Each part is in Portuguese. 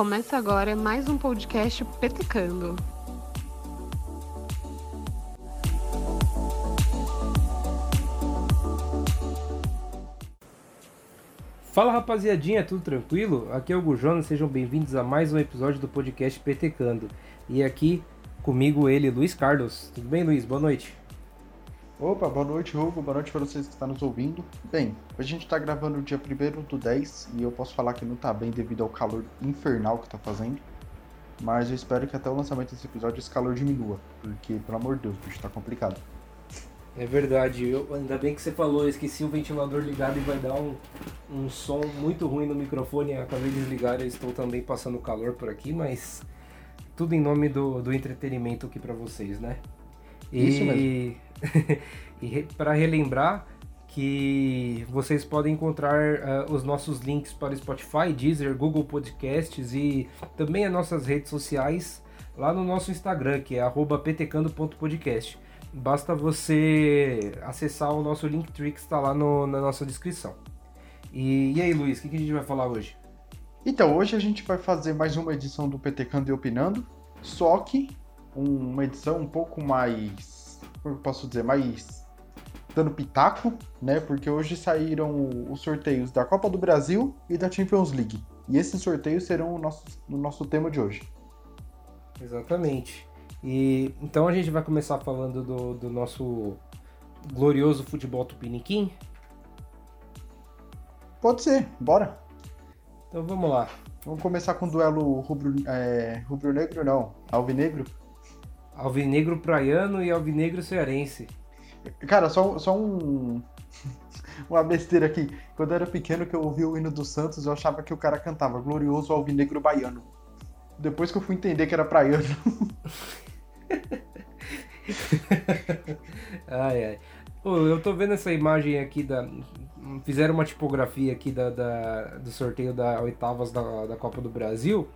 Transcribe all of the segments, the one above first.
Começa agora mais um podcast Petecando. Fala rapaziadinha, tudo tranquilo? Aqui é o Jonas, sejam bem-vindos a mais um episódio do podcast Petecando. E aqui comigo ele, Luiz Carlos. Tudo bem, Luiz? Boa noite. Opa, boa noite, Hugo. Boa noite para vocês que estão nos ouvindo. Bem, a gente está gravando o dia 1 do 10 e eu posso falar que não está bem devido ao calor infernal que está fazendo. Mas eu espero que até o lançamento desse episódio esse calor diminua, porque, pelo amor de Deus, bicho tá complicado. É verdade, eu, ainda bem que você falou, eu esqueci o ventilador ligado e vai dar um, um som muito ruim no microfone. Acabei de desligar, eu estou também passando calor por aqui, mas tudo em nome do, do entretenimento aqui para vocês, né? E... Isso mesmo. e para relembrar que vocês podem encontrar uh, os nossos links para Spotify, Deezer, Google Podcasts e também as nossas redes sociais lá no nosso Instagram, que é @ptcando.podcast. Basta você acessar o nosso Linktree que está lá no, na nossa descrição. E, e aí, Luiz, o que, que, a gente vai falar hoje? Então, hoje a gente vai fazer mais uma edição do Petecando e Opinando, só que uma edição um pouco mais como eu posso dizer, mais dando pitaco, né? Porque hoje saíram os sorteios da Copa do Brasil e da Champions League. E esses sorteios serão o nosso, o nosso tema de hoje. Exatamente. E então a gente vai começar falando do, do nosso glorioso futebol tupiniquim? Pode ser, bora. Então vamos lá. Vamos começar com o duelo rubro, é, rubro-negro, não, alvinegro. Alvinegro praiano e alvinegro cearense. Cara, só, só um. Uma besteira aqui. Quando eu era pequeno que eu ouvi o hino do Santos, eu achava que o cara cantava Glorioso Alvinegro Baiano. Depois que eu fui entender que era praiano. ai, ai. Pô, eu tô vendo essa imagem aqui da. Fizeram uma tipografia aqui da, da do sorteio da oitavas da, da Copa do Brasil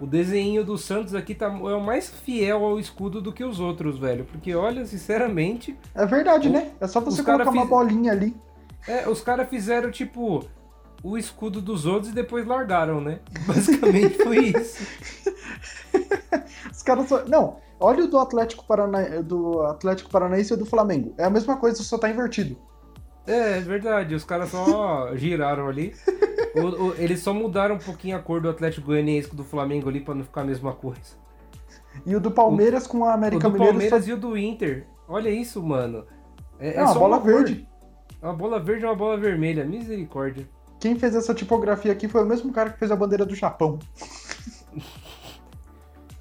o desenho do Santos aqui tá, é o mais fiel ao escudo do que os outros, velho. Porque, olha, sinceramente. É verdade, o, né? É só você colocar uma bolinha ali. É, os caras fizeram, tipo, o escudo dos outros e depois largaram, né? Basicamente foi isso. os caras só. Não, olha o do Atlético, Parana... do Atlético Paranaense e do Flamengo. É a mesma coisa, só tá invertido. É, é verdade. Os caras só giraram ali. o, o, eles só mudaram um pouquinho a cor do Atlético Goianiense do Flamengo ali pra não ficar a mesma coisa. E o do Palmeiras o, com a América Mineiro. O do Palmeiras só... e o do Inter. Olha isso, mano. É, é, é uma bola uma verde. Uma bola verde e uma bola vermelha. Misericórdia. Quem fez essa tipografia aqui foi o mesmo cara que fez a bandeira do Japão.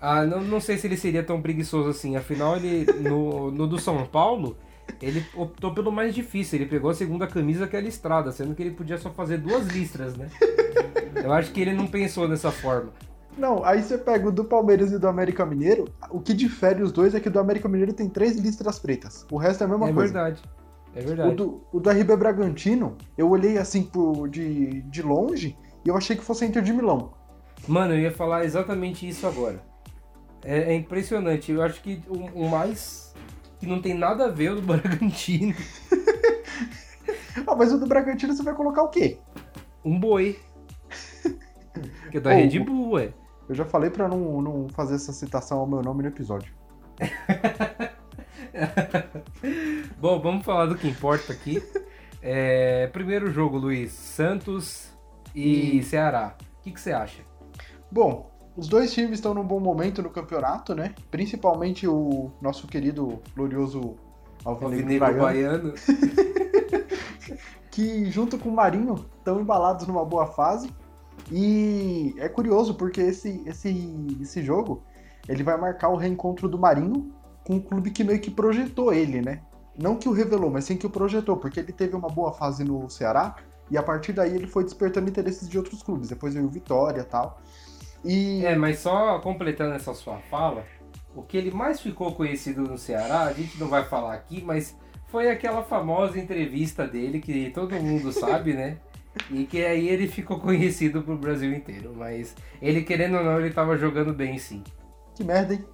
ah, não, não sei se ele seria tão preguiçoso assim. Afinal, ele no, no do São Paulo, ele optou pelo mais difícil. Ele pegou a segunda camisa que é a listrada, sendo que ele podia só fazer duas listras, né? Eu acho que ele não pensou dessa forma. Não, aí você pega o do Palmeiras e do América Mineiro, o que difere os dois é que o do América Mineiro tem três listras pretas. O resto é a mesma é coisa. Verdade. É verdade. O do, o do RB Bragantino, eu olhei assim por, de, de longe e eu achei que fosse Inter de Milão. Mano, eu ia falar exatamente isso agora. É, é impressionante. Eu acho que o, o mais que não tem nada a ver o do Bragantino. ah, mas o do Bragantino você vai colocar o quê? Um boi. Que é da Red Bull, ué. Eu já falei pra não, não fazer essa citação ao meu nome no episódio. Bom, vamos falar do que importa aqui. É, primeiro jogo, Luiz. Santos e, e... Ceará. O que, que você acha? Bom, os dois times estão num bom momento no campeonato, né? Principalmente o nosso querido glorioso Alvinegro Baiano. Baiano. que junto com o Marinho estão embalados numa boa fase. E é curioso porque esse, esse, esse jogo ele vai marcar o reencontro do Marinho com o clube que meio que projetou ele, né? Não que o revelou, mas sim que o projetou, porque ele teve uma boa fase no Ceará e a partir daí ele foi despertando interesses de outros clubes. Depois veio o Vitória e tal. E... É, mas só completando essa sua fala, o que ele mais ficou conhecido no Ceará, a gente não vai falar aqui, mas foi aquela famosa entrevista dele que todo mundo sabe, né? E que aí ele ficou conhecido pro Brasil inteiro. Mas ele, querendo ou não, ele tava jogando bem sim. Que merda, hein?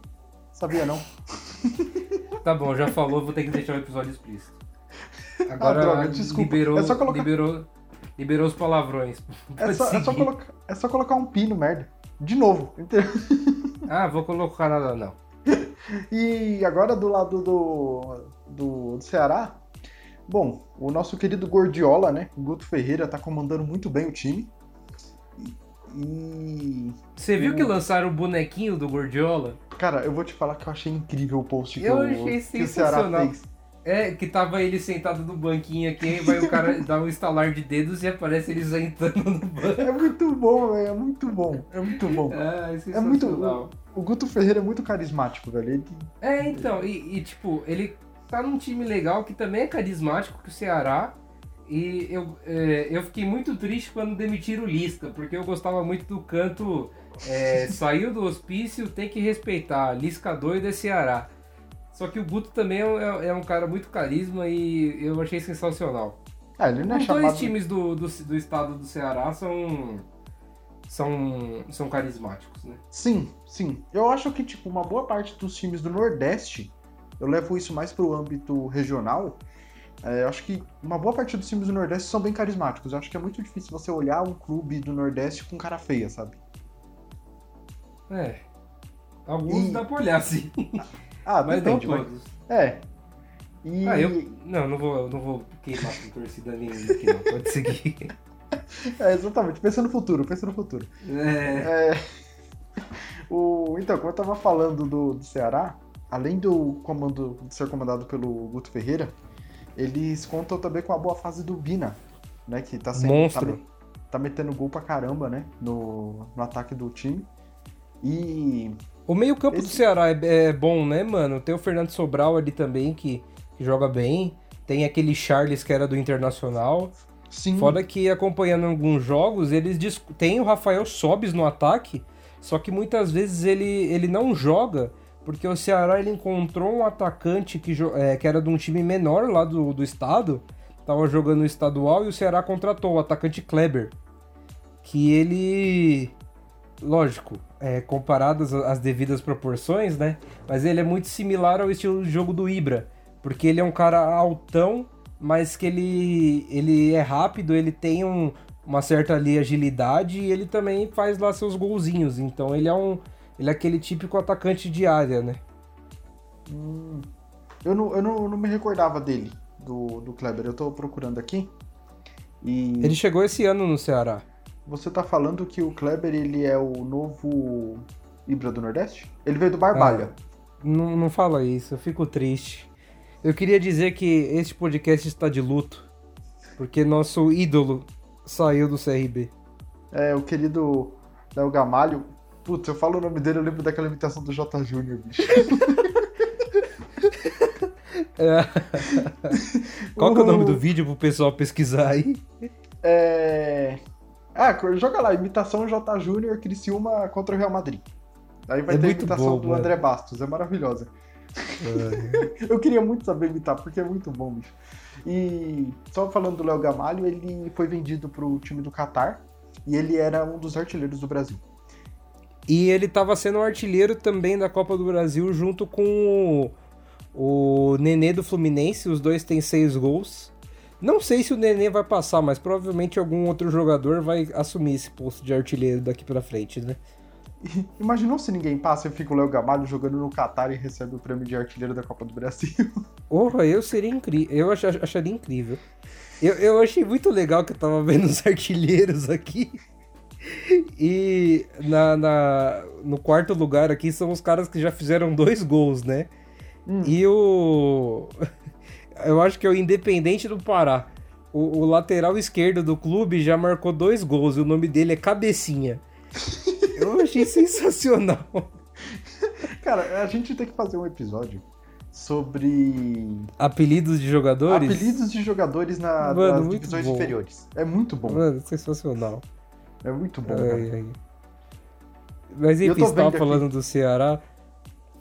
Sabia não. tá bom, já falou, vou ter que deixar o episódio explícito. Agora ah, droga, liberou, é colocar... liberou, liberou os palavrões. É só, é, só colocar, é só colocar um pino, merda. De novo. Ah, vou colocar nada não. E agora do lado do, do, do Ceará, bom, o nosso querido Gordiola, né? O Guto Ferreira tá comandando muito bem o time. E. Você viu que lançaram o bonequinho do Gordiola? Cara, eu vou te falar que eu achei incrível o post que, Eu o, achei que o Ceará fez. É, que tava ele sentado no banquinho aqui, aí vai o cara dar um estalar de dedos e aparece ele sentando no banco. É muito bom, velho. É muito bom. É muito bom. Ah, é É muito. O, o Guto Ferreira é muito carismático, velho. Ele, É, então, e, e, tipo, ele tá num time legal que também é carismático que o Ceará. E eu, é, eu fiquei muito triste quando demitiram o Lisca, porque eu gostava muito do canto é, saiu do hospício, tem que respeitar, Lisca doido é Ceará. Só que o Guto também é, é- é um cara muito carisma e eu achei sensacional. ah, ele não é Os chamado. dois times do, do, do estado do Ceará são, são, são carismáticos, né? Sim, sim. Eu acho que, tipo, uma boa parte dos times do Nordeste, eu levo isso mais pro âmbito regional. é, eu acho que uma boa parte dos times do Nordeste são bem carismáticos. Eu acho que é muito difícil você olhar um clube do Nordeste com cara feia, sabe? É. Alguns E- dá pra olhar, sim. Ah, Mas não depende, mas- todos. É. E. Ah, eu. Não, não vou, não vou queimar com torcida nenhuma aqui, não. Pode seguir. É, exatamente. Pensa no futuro, pensa no futuro. É. É, o, então, como eu tava falando do, do Ceará, além do comando de ser comandado pelo Guto Ferreira, eles contam também com a boa fase do Vina, né? Que tá sendo. Monstro. Tá, tá metendo gol pra caramba, né? No, no ataque do time. E. O meio-campo do Esse- Ceará é, é bom, né, mano? Tem o Fernando Sobral ali também, que, que joga bem. Tem aquele Charles que era do Internacional. Sim. Fora que acompanhando alguns jogos, eles dis- tem o Rafael Sobis no ataque, só que muitas vezes ele, ele não joga, porque o Ceará ele encontrou um atacante que, é, que era de um time menor lá do, do estado, tava jogando no estadual e o Ceará contratou o atacante Kleber. Que ele. Lógico, é, comparadas as devidas proporções, né? Mas ele é muito similar ao estilo de jogo do Ibra. Porque ele é um cara altão, mas que ele, ele é rápido, ele tem um- uma certa ali agilidade e ele também faz lá seus golzinhos. Então ele é um. Ele é aquele típico atacante de área, né? Hum, eu não, eu não, não me recordava dele, do, do Kleber. Eu tô procurando aqui. E Ele chegou esse ano no Ceará. Você tá falando que o Kleber ele é o novo Ibra do Nordeste? Ele veio do Barbalha. Não, não fala isso, eu fico triste. Eu queria dizer que este podcast está de luto. Porque nosso ídolo saiu do CRB. É, o querido Léo Gamalho. Putz, eu falo o nome dele, eu lembro daquela imitação do J. Júnior, bicho. É. Qual que é o nome do vídeo pro pessoal pesquisar aí? É. Ah, joga lá, imitação J. Júnior Criciúma contra o Real Madrid. Aí vai É ter a imitação bom, do mano. André Bastos, é maravilhosa. Eu queria muito saber imitar, porque é muito bom, bicho. E só falando do Léo Gamalho, ele foi vendido pro time do Catar e ele era um dos artilheiros do Brasil. E ele tava sendo um artilheiro também da Copa do Brasil junto com o, o Nenê do Fluminense. Os dois têm seis gols. Não sei se o Nenê vai passar, mas provavelmente algum outro jogador vai assumir esse posto de artilheiro daqui pra frente, né? Imaginou se ninguém passa e fica o Léo Gamalho jogando no Catar e recebe o prêmio de artilheiro da Copa do Brasil? Porra, eu seria incrível. Eu ach- acharia incrível. Eu, eu achei muito legal que eu tava vendo os artilheiros aqui. E na, na- no quarto lugar aqui são os caras que já fizeram dois gols, né? Hum. E o. Eu acho que é o Independente do Pará. O, o lateral esquerdo do clube já marcou dois gols e o nome dele é Cabecinha. Eu achei sensacional. Cara, a gente tem que fazer um episódio sobre Apelidos de jogadores? apelidos de jogadores na, Mano, nas divisões bom. inferiores. É muito bom. Mano, sensacional. É muito bom. Ai, ai. Mas enfim, você tava falando do Ceará.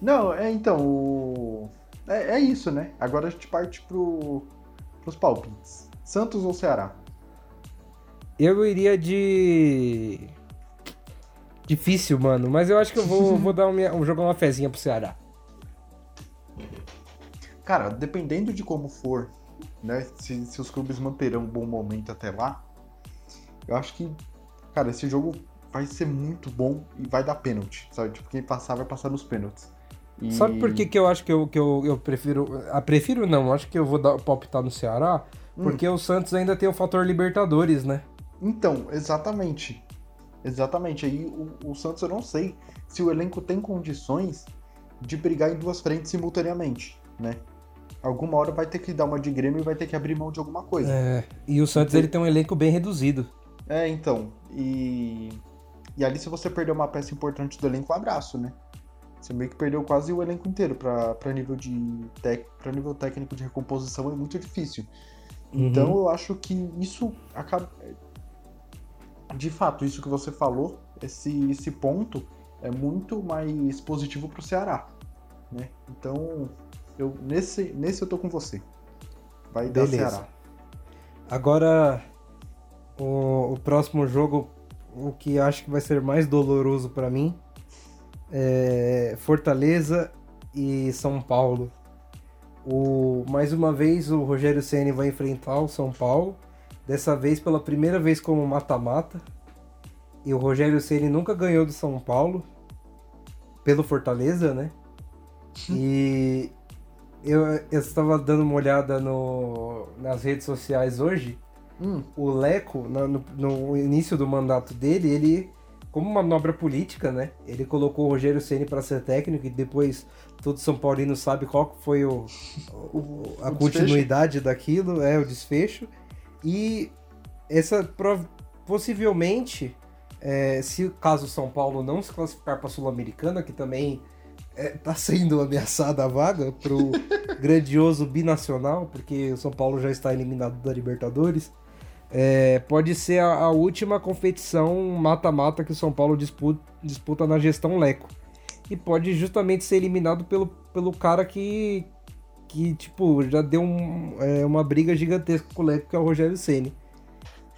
Não, é então, o... é, é isso, né? Agora a gente parte pro, pros palpites. Santos ou Ceará? Eu iria de. Difícil, mano. Mas eu acho que eu vou, vou dar uma, vou jogar uma fezinha pro Ceará. Cara, dependendo de como for, né? Se, se os clubes manterão um bom momento até lá, eu acho que, cara, esse jogo vai ser muito bom e vai dar pênalti, sabe? Tipo, quem passar vai passar nos pênaltis. E... Sabe por que, que eu acho que eu, que eu, eu prefiro. Ah, prefiro não, acho que eu vou dar, palpitar no Ceará, Hum. porque o Santos ainda tem o fator Libertadores, né? Então, exatamente. Exatamente. Aí o, o Santos eu não sei se o elenco tem condições de brigar em duas frentes simultaneamente, né? Alguma hora vai ter que dar uma de Grêmio e vai ter que abrir mão de alguma coisa. É, e o Santos ele tem um elenco bem reduzido. É, então. E. E ali, se você perder uma peça importante do elenco, um abraço, né? Você meio que perdeu quase o elenco inteiro pra nível de tec, pra nível técnico de recomposição é muito difícil. Então Uhum. eu acho que isso acaba. De fato, isso que você falou, esse, esse ponto é muito mais positivo pro Ceará. Né? Então, eu, nesse, nesse eu tô com você. Vai dar Beleza. Ceará. Agora, o, o próximo jogo, o que acho que vai ser mais doloroso pra mim, é Fortaleza e São Paulo. O, mais uma vez o Rogério Ceni vai enfrentar o São Paulo, dessa vez pela primeira vez como mata-mata. E o Rogério Ceni nunca ganhou do São Paulo pelo Fortaleza, né? E eu, eu estava dando uma olhada no, nas redes sociais hoje. Hum, O Leco, na- no, no início do mandato dele, ele, como manobra política, né? Ele colocou o Rogério Ceni para ser técnico e depois todo São Paulino sabe qual foi o, o- a O continuidade daquilo, é o desfecho. E essa possivelmente, é, se caso São Paulo não se classificar para a Sul-Americana, que também está sendo ameaçada a vaga para o grandioso binacional, porque o São Paulo já está eliminado da Libertadores. É, pode ser a, a última competição mata-mata que o São Paulo disputa, disputa na gestão Leco. E pode justamente ser eliminado pelo, pelo cara que, que tipo, já deu um- é, uma briga gigantesca com o Leco, que é o Rogério Ceni.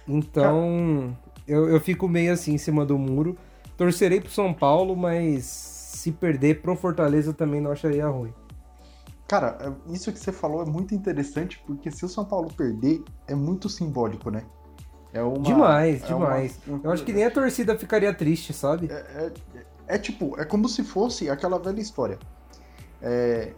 Então, eu, eu fico meio assim em cima do muro. Torcerei pro São Paulo, mas se perder pro Fortaleza também não acharia ruim. Cara, é- isso que você falou é muito interessante, porque se o São Paulo perder, é muito simbólico, né? É uma, demais, é demais. uma- Eu acho que nem a torcida ficaria triste, sabe? É, é tipo, é como se fosse aquela velha história. É,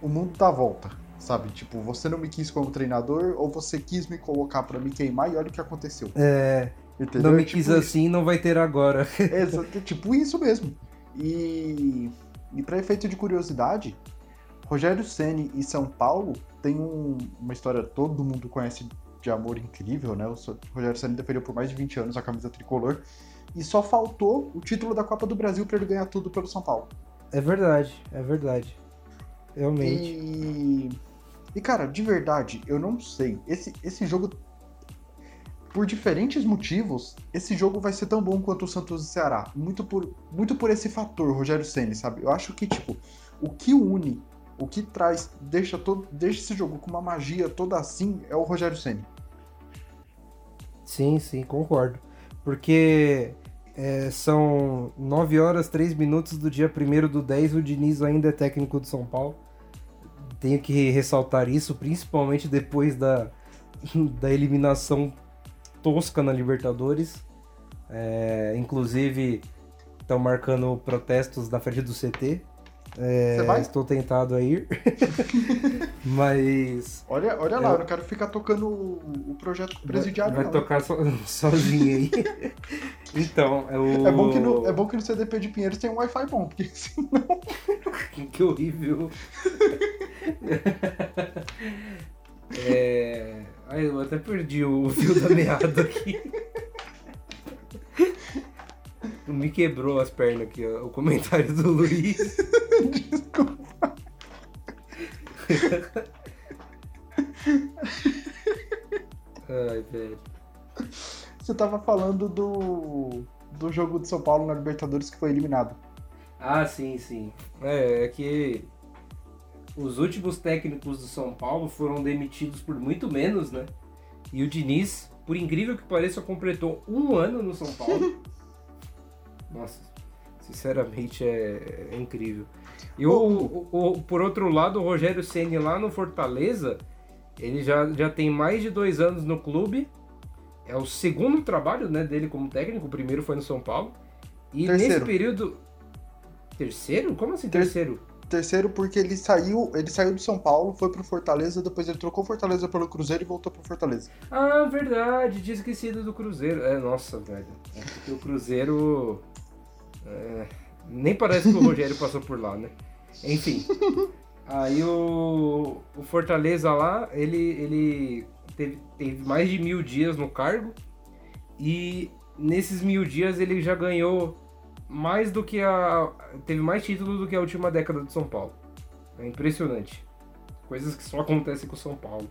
o mundo dá volta, sabe? Tipo, você não me quis como treinador, ou você quis me colocar pra me queimar e olha o que aconteceu. É, Entendeu? não me É tipo quis isso. assim, não vai ter agora. É, é tipo isso mesmo. E, e para efeito de curiosidade, Rogério Ceni e São Paulo tem um- uma história todo mundo conhece de amor incrível, né? O Rogério Ceni defendeu por mais de 20 anos a camisa tricolor e só faltou o título da Copa do Brasil para ele ganhar tudo pelo São Paulo. É verdade, é verdade. Realmente. E, e cara, de verdade, eu não sei. Esse, esse jogo, por diferentes motivos, esse jogo vai ser tão bom quanto o Santos e Ceará. Muito por, muito por esse fator, Rogério Ceni, sabe? Eu acho que, tipo, o que une, o que traz, deixa, todo, deixa esse jogo com uma magia toda assim, é o Rogério Ceni. Sim, sim, concordo. Porque é, são 9 horas 3 minutos do dia 1 do 10, o Diniz ainda é técnico do São Paulo. Tenho que ressaltar isso, principalmente depois da, da eliminação tosca na Libertadores. É, inclusive, estão marcando protestos na frente do CT. É, Você vai? Estou tentado a ir. Mas. Olha, olha lá, Eu- não quero ficar tocando o, projeto presidiário, Vai não. tocar so- sozinho aí. então, é o. É bom, que no, é bom que no CDP de Pinheiros tem um Wi-Fi bom, porque senão Que horrível. é... Ai, eu até perdi o fio da meada aqui. Me quebrou as pernas aqui, ó, o comentário do Luiz. Desculpa. Ai, velho. Você tava falando do, do jogo de São Paulo na Libertadores que foi eliminado. Ah, sim, sim. É, é que os últimos técnicos do São Paulo foram demitidos por muito menos, né? E o Diniz, por incrível que pareça, completou um ano no São Paulo. Nossa, sinceramente é, é incrível. E o, o- o- por outro lado, o Rogério Ceni lá no Fortaleza, ele já, já tem mais de dois anos no clube. é o segundo trabalho né, dele como técnico. O primeiro foi no São Paulo. E Terceiro. nesse período. Terceiro? Como assim Ter- terceiro? Terceiro, porque ele saiu, ele saiu do São Paulo, foi pro Fortaleza, depois ele trocou Fortaleza pelo Cruzeiro e voltou pro Fortaleza. Ah, verdade, tinha esquecido do Cruzeiro. É, nossa, velho. É porque o Cruzeiro. Nem parece que o Rogério passou por lá, né? Enfim. Aí o, o Fortaleza lá, ele, ele teve, teve mais de mil dias no cargo. E nesses mil dias ele já ganhou mais do que a. Teve mais títulos do que a última década de São Paulo. É impressionante. Coisas que só acontecem com São Paulo.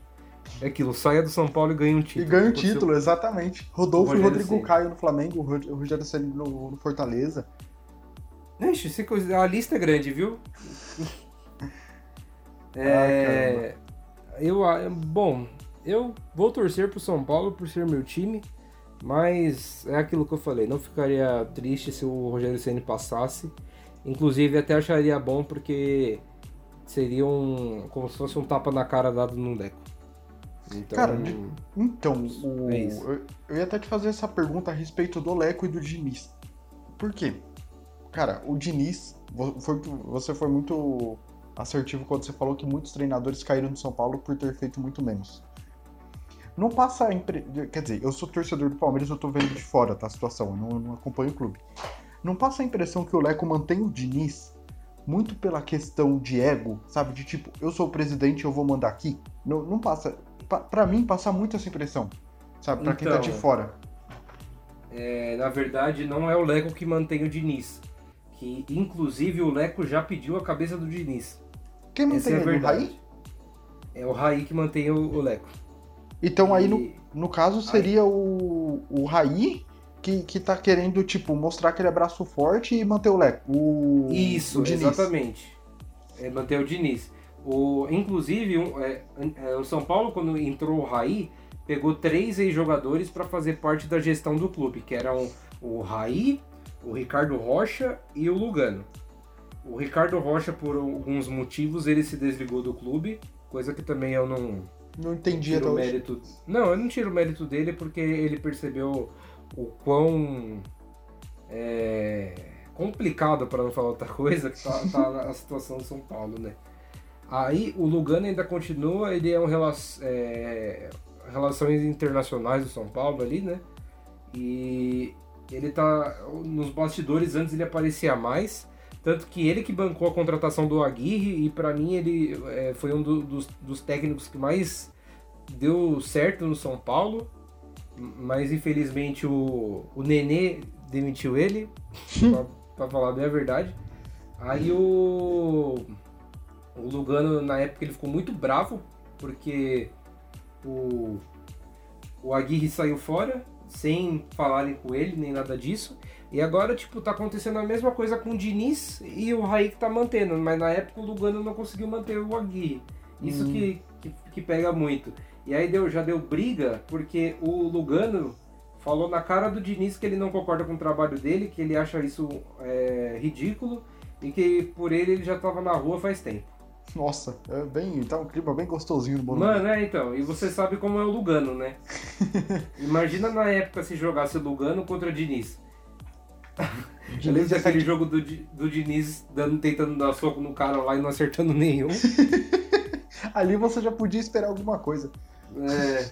É aquilo, saia do São Paulo e ganha um título. E ganha Aconteceu- título, exatamente. Rodolfo e Rodrigo Ceni. Caio no Flamengo, o Rog- o Rogério Ceni no, no Fortaleza. Ixi, coisa- a lista é grande, viu? É, eu, a- bom, eu vou torcer pro São Paulo por ser meu time, mas é aquilo que eu falei, não ficaria triste se o Rogério Ceni passasse. Inclusive até acharia bom porque seria um como se fosse um tapa na cara dado no Deco. Então, Cara, de- Então, o- É eu, eu ia até te fazer essa pergunta a respeito do Leco e do Diniz. Por quê? Cara, o Diniz, foi, você foi muito assertivo quando você falou que muitos treinadores caíram no São Paulo por ter feito muito menos. Não passa a impre... Quer dizer, eu sou torcedor do Palmeiras, eu tô vendo de fora tá, a situação, eu não, não acompanho o clube. Não passa a impressão que o Leco mantém o Diniz muito pela questão de ego, sabe? De tipo, eu sou o presidente, eu vou mandar aqui. Não, não passa. Pa, pra mim, passa muito essa impressão, sabe? Pra quem tá de Então, fora. é, na verdade, não é o Leco que mantém o Diniz. Que inclusive o Leco já pediu a cabeça do Diniz. Quem Essa mantém é a ele? O verdade. Raí? É o Raí que mantém o, o Leco. Então aí, no, E- no caso, seria o, o Raí que, que tá querendo, tipo, mostrar que ele é braço forte e manter o Leco. O, Isso, o exatamente. É, manter o Diniz. O, inclusive, um, é, é, o São Paulo, quando entrou o Raí, pegou três ex-jogadores para fazer parte da gestão do clube, que eram o Raí, o Ricardo Rocha e o Lugano. O Ricardo Rocha, por alguns motivos, ele se desligou do clube, coisa que também eu não, Não entendi tiro mérito. Não, eu não tiro o mérito dele porque ele percebeu o quão é, complicado, para não falar outra coisa, que tá, tá a situação do São Paulo, né? Aí o Lugano ainda continua, ele é um rela é, relações internacionais do São Paulo ali, né? E ele tá nos bastidores antes ele aparecia mais, tanto que ele que bancou a contratação do Aguirre e para mim ele é, foi um do- dos, dos técnicos que mais deu certo no São Paulo, mas infelizmente o, o Nenê demitiu ele, pra, pra falar bem a verdade. Aí o, o Lugano, na época, ele ficou muito bravo, porque o, o Aguirre saiu fora, sem falarem com ele, nem nada disso. E agora, tipo, tá acontecendo a mesma coisa com o Diniz e o Raí que tá mantendo, mas na época o Lugano não conseguiu manter o Aguirre. Isso Hum. que, que, que pega muito. E aí deu, já deu briga, porque o Lugano falou na cara do Diniz que ele não concorda com o trabalho dele, que ele acha isso é, ridículo e que por ele ele já tava na rua faz tempo. Nossa, é bem, tá um clima bem gostosinho no Morumbi. Mano, é então, e você sabe como é o Lugano, né? Imagina na época se jogasse o Lugano contra o Diniz. Eu lembro Diniz é daquele jogo do, do Diniz dando, tentando dar soco no cara lá e não acertando nenhum. Ali você já podia esperar alguma coisa. É,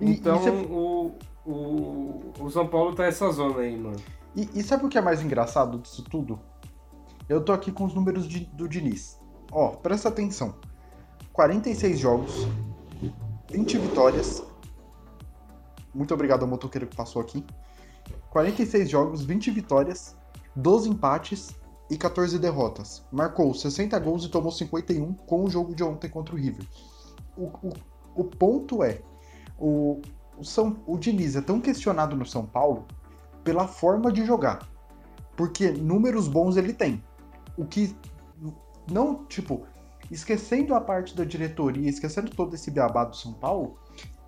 E- e então o, o, o São Paulo tá essa zona aí, mano. E, e sabe o que é mais engraçado disso tudo? Eu tô aqui com os números de- do Diniz. Ó, presta atenção. 46 jogos, 20 vitórias. Muito obrigado ao motoqueiro que passou aqui. 46 jogos, 20 vitórias, 12 empates e 14 derrotas. Marcou 60 gols e tomou 51 com o jogo de ontem contra o River. O, o, o ponto é, o, o, São, o Diniz é tão questionado no São Paulo pela forma de jogar. Porque números bons ele tem. O que não, tipo, esquecendo a parte da diretoria, esquecendo todo esse beabá do São Paulo,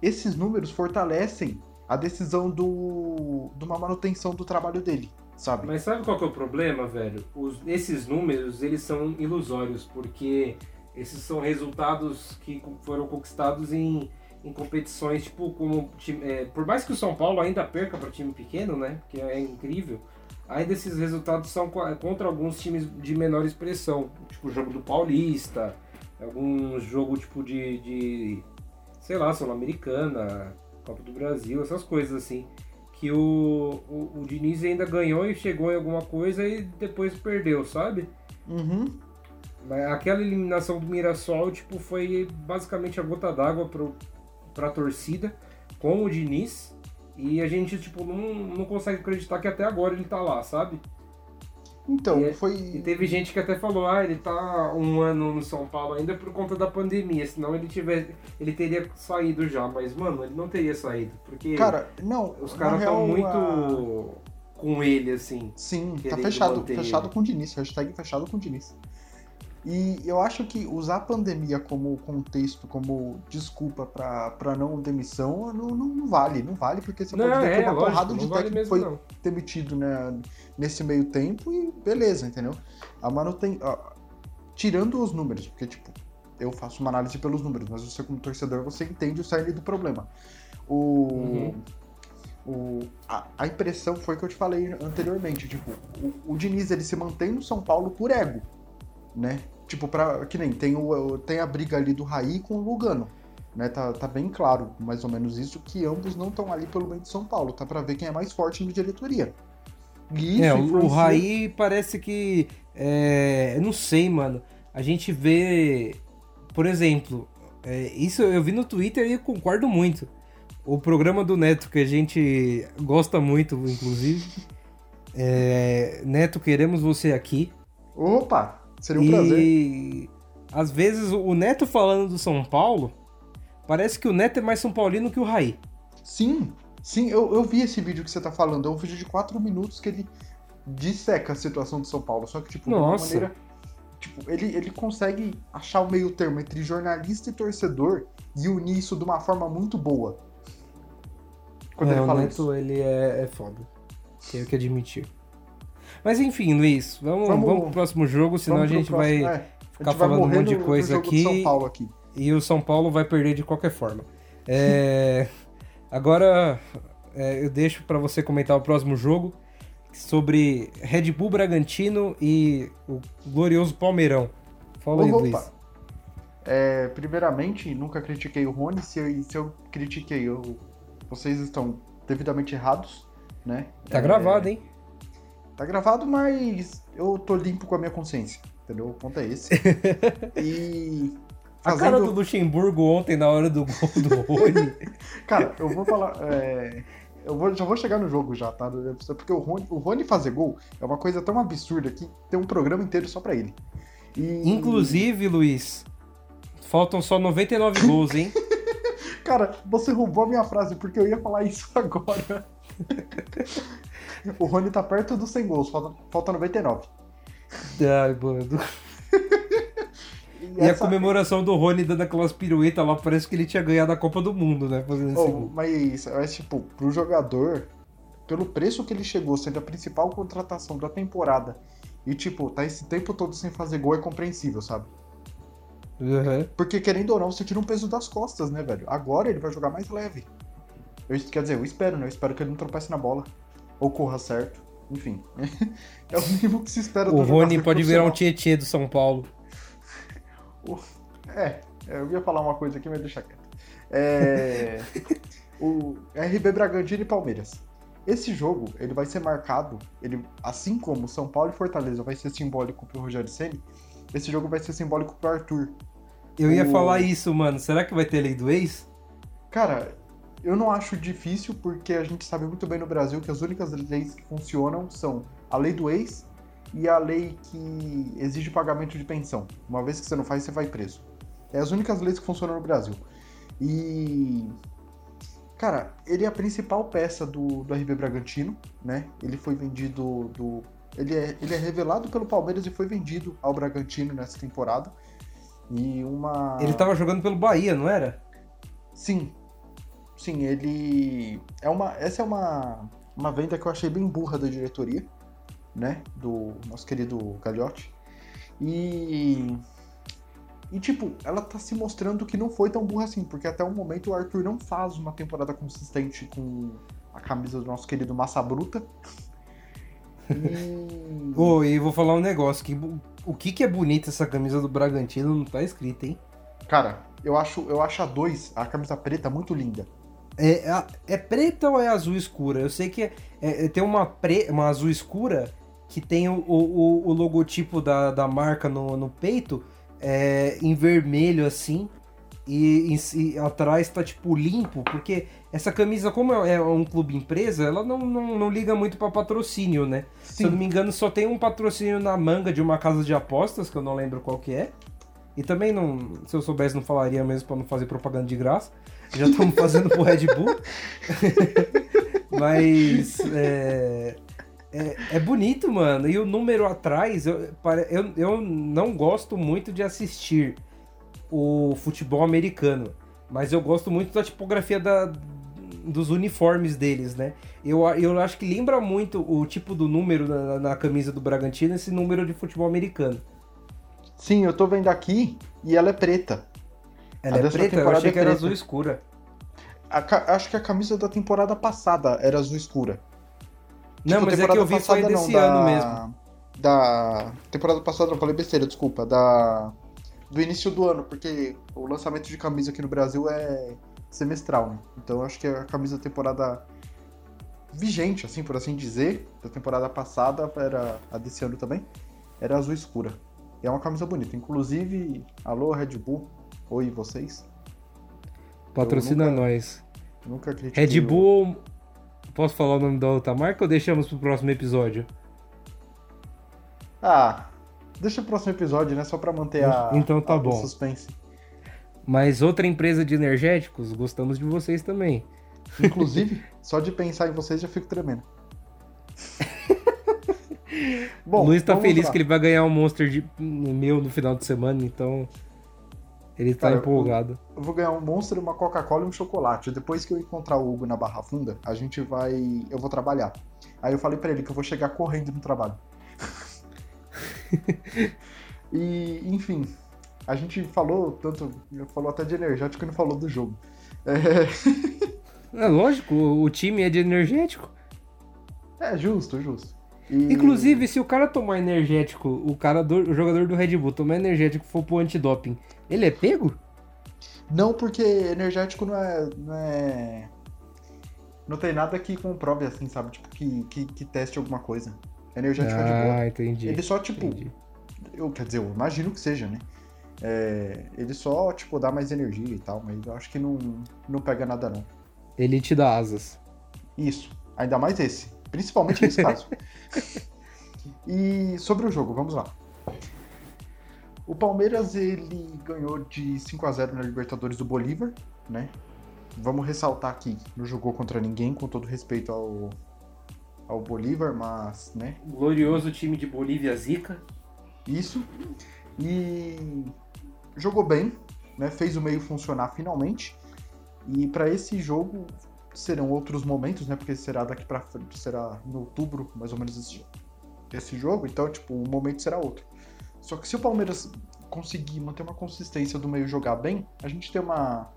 esses números fortalecem a decisão do, de uma manutenção do trabalho dele, sabe? Mas sabe qual que é o problema, velho? Os- esses números, eles são ilusórios, porque esses são resultados que foram conquistados em, em competições, tipo, como é, por mais que o São Paulo ainda perca para time pequeno, né? Que é incrível. Ainda esses resultados são contra alguns times de menor expressão, tipo o jogo do Paulista, algum jogo tipo de, de sei lá, Sul-Americana, Copa do Brasil, essas coisas assim. Que o, o, o Diniz ainda ganhou e chegou em alguma coisa e depois perdeu, sabe? Uhum. Aquela eliminação do Mirassol, tipo, foi basicamente a gota d'água para a torcida com o Diniz. E a gente, tipo, não, não consegue acreditar que até agora ele tá lá, sabe? Então, e, foi. E teve gente que até falou, ah, ele tá um ano no São Paulo ainda por conta da pandemia, senão ele tiver. ele teria saído já, mas, mano, ele não teria saído. Porque cara, não, os caras estão muito a... com ele, assim. Sim, tá fechado, fechado ele. com o Diniz, hashtag fechado com o Diniz. E eu acho que usar a pandemia como contexto, como desculpa para não demissão, não, não, não, vale. Não vale, porque você não, pode ter é, uma lógico, porrada de vale técnico que foi demitido né, nesse meio tempo e beleza, entendeu? A manuten... Tirando os números, porque, tipo, eu faço uma análise pelos números, mas você como torcedor, você entende o cerne do problema. O... Uhum. O, a, a, impressão foi que eu te falei anteriormente, tipo, o, o Diniz ele se mantém no São Paulo por ego, né? Tipo, pra, que nem tem, o, tem a briga ali do Raí com o Lugano. Né, tá, tá bem claro, mais ou menos isso, que ambos não estão ali pelo bem de São Paulo. Tá para ver quem é mais forte na diretoria. E é, influencia... o Raí parece que. É, não sei, mano. A gente vê. Por exemplo, é, isso eu vi no Twitter e concordo muito. O programa do Neto, que a gente gosta muito, inclusive. É, Neto, queremos você aqui. Opa! Seria um e, prazer. E às vezes o Neto falando do São Paulo, parece que o Neto é mais São Paulino que o Raí. Sim, sim, eu, eu vi esse vídeo que você tá falando. É um vídeo de 4 minutos que ele disseca a situação de São Paulo. Só que, tipo, Nossa. de uma maneira. Tipo, ele, ele consegue achar o meio termo entre jornalista e torcedor e unir isso de uma forma muito boa. Quando é, ele fala o Neto, isso. ele é, é foda. Tenho que admitir. Mas enfim, Luiz, vamos, vamos, vamos pro próximo jogo, senão a gente vai é, ficar gente falando vai um monte de coisa aqui, aqui, E o São Paulo vai perder de qualquer forma. É, agora é, eu deixo para você comentar o próximo jogo sobre Red Bull Bragantino e o glorioso Palmeirão. Fala aí. Luiz. É, primeiramente, nunca critiquei o Rony. Se eu, se eu critiquei, eu, vocês estão devidamente errados, né? Tá é, gravado, hein? Tá gravado, mas eu tô limpo com a minha consciência. Entendeu? O ponto é esse. e. Fazendo... A cara do Luxemburgo ontem na hora do gol do Rony. cara, eu vou falar. É... Eu vou, já vou chegar no jogo já, tá? Porque o Rony, o Rony fazer gol é uma coisa tão absurda que tem um programa inteiro só pra ele. E... Inclusive, Luiz, faltam só 99 gols, hein? Cara, você roubou a minha frase porque eu ia falar isso agora. o Rony tá perto dos 100 gols, falta, falta 99. Ai, mano. E, e essa... a comemoração do Rony dando aquelas piruetas lá, parece que ele tinha ganhado a Copa do Mundo, né? Fazendo oh, mas, mas, tipo, pro jogador, pelo preço que ele chegou, sendo a principal contratação da temporada, e, tipo, tá esse tempo todo sem fazer gol, é compreensível, sabe? Uhum. Porque, querendo ou não, você tira um peso das costas, né, velho? Agora ele vai jogar mais leve. Eu, quer dizer, eu espero, né? Eu espero que ele não tropece na bola. Ou corra certo. Enfim. é o mínimo que se espera do O Rony pode virar um tietê do São Paulo. É, eu ia falar uma coisa aqui, mas deixa quieto. É... o RB Bragantino e Palmeiras. Esse jogo, ele vai ser marcado, ele, assim como São Paulo e Fortaleza vai ser simbólico pro Rogério Ceni, esse jogo vai ser simbólico pro Arthur. Eu ia falar isso, mano. Será que vai ter lei do ex? Cara, eu não acho difícil, porque a gente sabe muito bem no Brasil que as únicas leis que funcionam são a lei do ex e a lei que exige pagamento de pensão. Uma vez que você não faz, você vai preso. É as únicas leis que funcionam no Brasil. E. Cara, ele é a principal peça do, do RB Bragantino, né? Ele foi vendido do. Ele é, ele é revelado pelo Palmeiras e foi vendido ao Bragantino nessa temporada. E uma. Ele tava jogando pelo Bahia, não era? Sim, Sim, ele. É uma... Essa é uma... uma venda que eu achei bem burra da diretoria, né? Do nosso querido Gagliotti. E. E, tipo, ela tá se mostrando que não foi tão burra assim, porque até o momento o Arthur não faz uma temporada consistente com a camisa do nosso querido Massa Bruta. E... oh, e vou falar um negócio, que o que, que é bonita essa camisa do Bragantino não tá escrito, hein? Cara, eu acho, eu acho a 2, a camisa preta, muito linda. É, é, preta ou é azul escura? Eu sei que é, é, tem uma, pre, uma azul escura que tem o, o, o logotipo da, da marca no, no peito é, em vermelho assim. E, e, atrás tá tipo limpo, porque essa camisa, como é, é um clube empresa, ela não, não, não liga muito para patrocínio, né? Sim. Se eu não me engano, só tem um patrocínio na manga de uma casa de apostas, que eu não lembro qual que é. E também não, se eu soubesse, não falaria mesmo para não fazer propaganda de graça. Já estamos fazendo pro Red Bull. Mas é, é, é, bonito, mano. E o número atrás, eu, eu, eu não gosto muito de assistir o futebol americano. Mas eu gosto muito da tipografia da, dos uniformes deles, né? Eu, eu acho que lembra muito o tipo do número na, na camisa do Bragantino, esse número de futebol americano. Sim, eu tô vendo aqui e ela é preta. Ela a é preta? Eu achei é que era azul escura. A, acho que a camisa da temporada passada era azul escura. Não, tipo, mas é que eu vi foi desse não, ano da, mesmo. Da temporada passada, não falei besteira, desculpa. Da do início do ano, porque o lançamento de camisa aqui no Brasil é semestral, né? Então eu acho que a camisa da temporada vigente, assim, por assim dizer, da temporada passada, era a desse ano também, era azul escura. E é uma camisa bonita. Inclusive, alô Red Bull, oi vocês. Patrocina nunca, nós. Nunca critiquei. Red Bull, posso falar o nome da outra marca ou deixamos pro próximo episódio? Ah, deixa o próximo episódio, né? Só pra manter a, então tá a, bom. suspense. Mas outra empresa de energéticos, gostamos de vocês também. Inclusive, só de pensar em vocês já fico tremendo. Bom, o Luiz tá feliz lá. que ele vai ganhar um Monster de, meu no final de semana, então ele tá Cara, empolgado. Eu, eu, vou ganhar um Monster, uma Coca-Cola e um chocolate. Depois que eu encontrar o Hugo na Barra Funda, a gente vai. Eu vou trabalhar. Aí eu falei para ele que eu vou chegar correndo no trabalho. e, enfim, a gente falou tanto. Falou até de energético e não falou do jogo. É, é lógico, o time é de energético. É, justo, justo. E... Inclusive, se o cara tomar energético, o cara do, o jogador do Red Bull tomar energético for pro antidoping, ele é pego? Não, porque energético não é. Não, é... não tem nada que comprove assim, sabe? Tipo, que, que, que teste alguma coisa. Energético ah, é de boa. Ah, entendi. Ele só, tipo. Entendi. Eu, quer dizer, eu imagino que seja, né? É, ele só, tipo, dá mais energia e tal, mas eu acho que não, não pega nada, não. Ele te dá asas. Isso. Ainda mais esse. Principalmente nesse caso. E sobre o jogo, vamos lá. O Palmeiras ele ganhou de 5 a 0 na Libertadores do Bolívar, né? Vamos ressaltar aqui, não jogou contra ninguém, com todo respeito ao, ao Bolívar, mas, né? Glorioso time de Bolívia Zica. Isso. E jogou bem, né? Fez o meio funcionar finalmente. E para esse jogo serão outros momentos, né? Porque será daqui para frente, será em outubro, mais ou menos esse, esse jogo, então, tipo, o momento será outro. Só que se o Palmeiras conseguir manter uma consistência do meio jogar bem, a gente tem uma,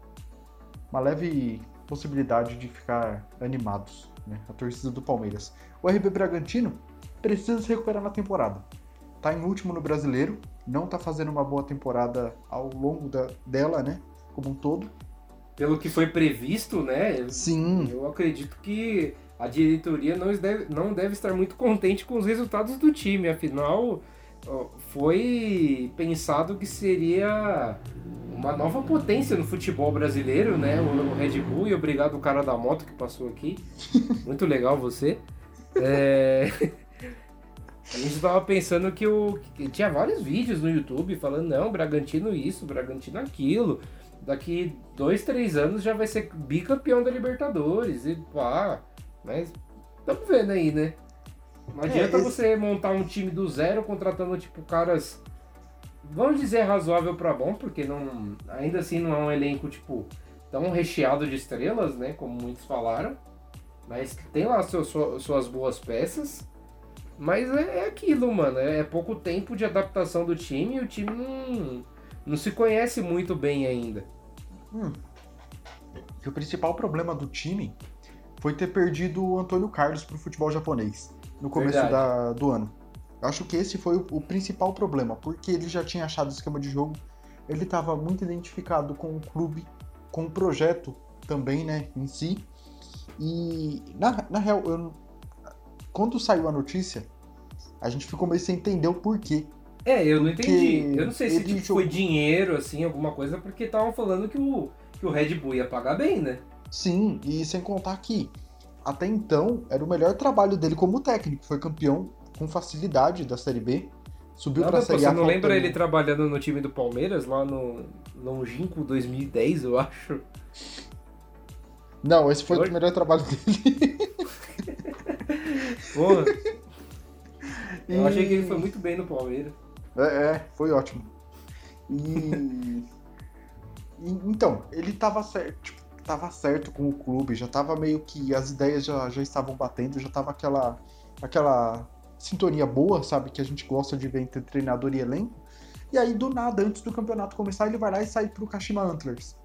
uma leve possibilidade de ficar animados, né? A torcida do Palmeiras. O RB Bragantino precisa se recuperar na temporada. Tá em último no brasileiro, não tá fazendo uma boa temporada ao longo da, dela, né? Como um todo pelo que foi previsto, né? Sim. Eu acredito que a diretoria não deve, não deve estar muito contente com os resultados do time. Afinal, foi pensado que seria uma nova potência no futebol brasileiro, né? O Red Bull, e obrigado o cara da moto que passou aqui. Muito legal você. É... A gente estava pensando que, o... que tinha vários vídeos no YouTube falando, não, Bragantino isso, Bragantino aquilo daqui dois, três anos já vai ser bicampeão da Libertadores e pá. Mas estamos vendo aí, né? Não adianta é, esse... você montar um time do zero contratando tipo caras, vamos dizer razoável para bom, porque não, ainda assim não é um elenco tipo tão recheado de estrelas, né? Como muitos falaram, mas tem lá suas, suas boas peças. Mas é, é aquilo, mano. É, é pouco tempo de adaptação do time e o time não não se conhece muito bem ainda. Hum. E o principal problema do time foi ter perdido o Antônio Carlos pro futebol japonês no começo da, do ano. Acho que esse foi o, o, principal problema, porque ele já tinha achado o esquema de jogo, ele estava muito identificado com o clube, com o projeto também, né, em si. E, na, na real, eu, quando saiu a notícia, a gente ficou meio sem entender o porquê. É, eu não entendi. Eu não sei se tipo, jogou... foi dinheiro, assim, alguma coisa, porque estavam falando que o, que o Red Bull ia pagar bem, né? Sim, e sem contar que até então era o melhor trabalho dele como técnico. Foi campeão com facilidade da Série B. Subiu para a Série A. Você não lembra ele trabalhando no time do Palmeiras, lá no Longínquo 2010, eu acho? Não, esse foi o melhor trabalho dele. Porra. Eu e... achei que ele foi muito bem no Palmeiras. É, é foi ótimo. E... então, ele tava certo, tipo, tava certo com o clube, já tava meio que as ideias já, já estavam batendo, já tava aquela aquela sintonia boa, sabe, que a gente gosta de ver entre treinador e elenco. E aí do nada, antes do campeonato começar, ele vai lá e sai pro Kashima Antlers.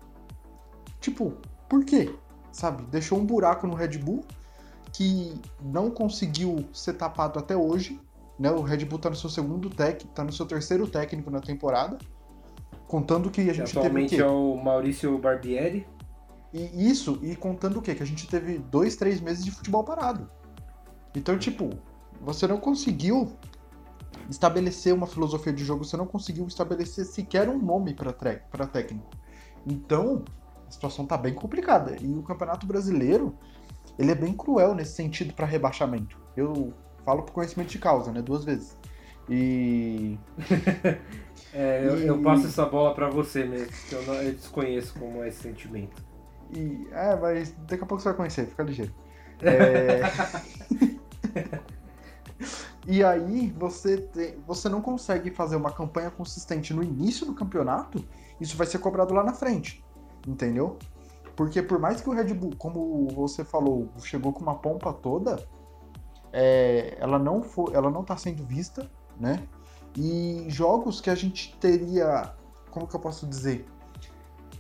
Tipo, por quê? Sabe? Deixou um buraco no Red Bull que não conseguiu ser tapado até hoje. Né? O Red Bull tá no seu segundo técnico, tá no seu terceiro técnico na temporada. Contando que a gente Atualmente teve. Atualmente é o Maurício Barbieri. E isso, e contando o quê? Que a gente teve dois, três meses de futebol parado. Então, tipo, você não conseguiu estabelecer uma filosofia de jogo, você não conseguiu estabelecer sequer um nome para técnico. Então, a situação tá bem complicada. E o Campeonato Brasileiro, ele é bem cruel nesse sentido para rebaixamento. Eu falo por conhecimento de causa, né? Duas vezes. E. é, eu, e... eu, passo essa bola para você mesmo, que eu, não, eu desconheço como é esse sentimento. E, é, mas daqui a pouco você vai conhecer, fica ligeiro. É... e aí você, te, você não consegue fazer uma campanha consistente no início do campeonato, isso vai ser cobrado lá na frente. Entendeu? Porque por mais que o Red Bull, como você falou, chegou com uma pompa toda, é, ela não foi, ela não está sendo vista, né? E jogos que a gente teria, como que eu posso dizer,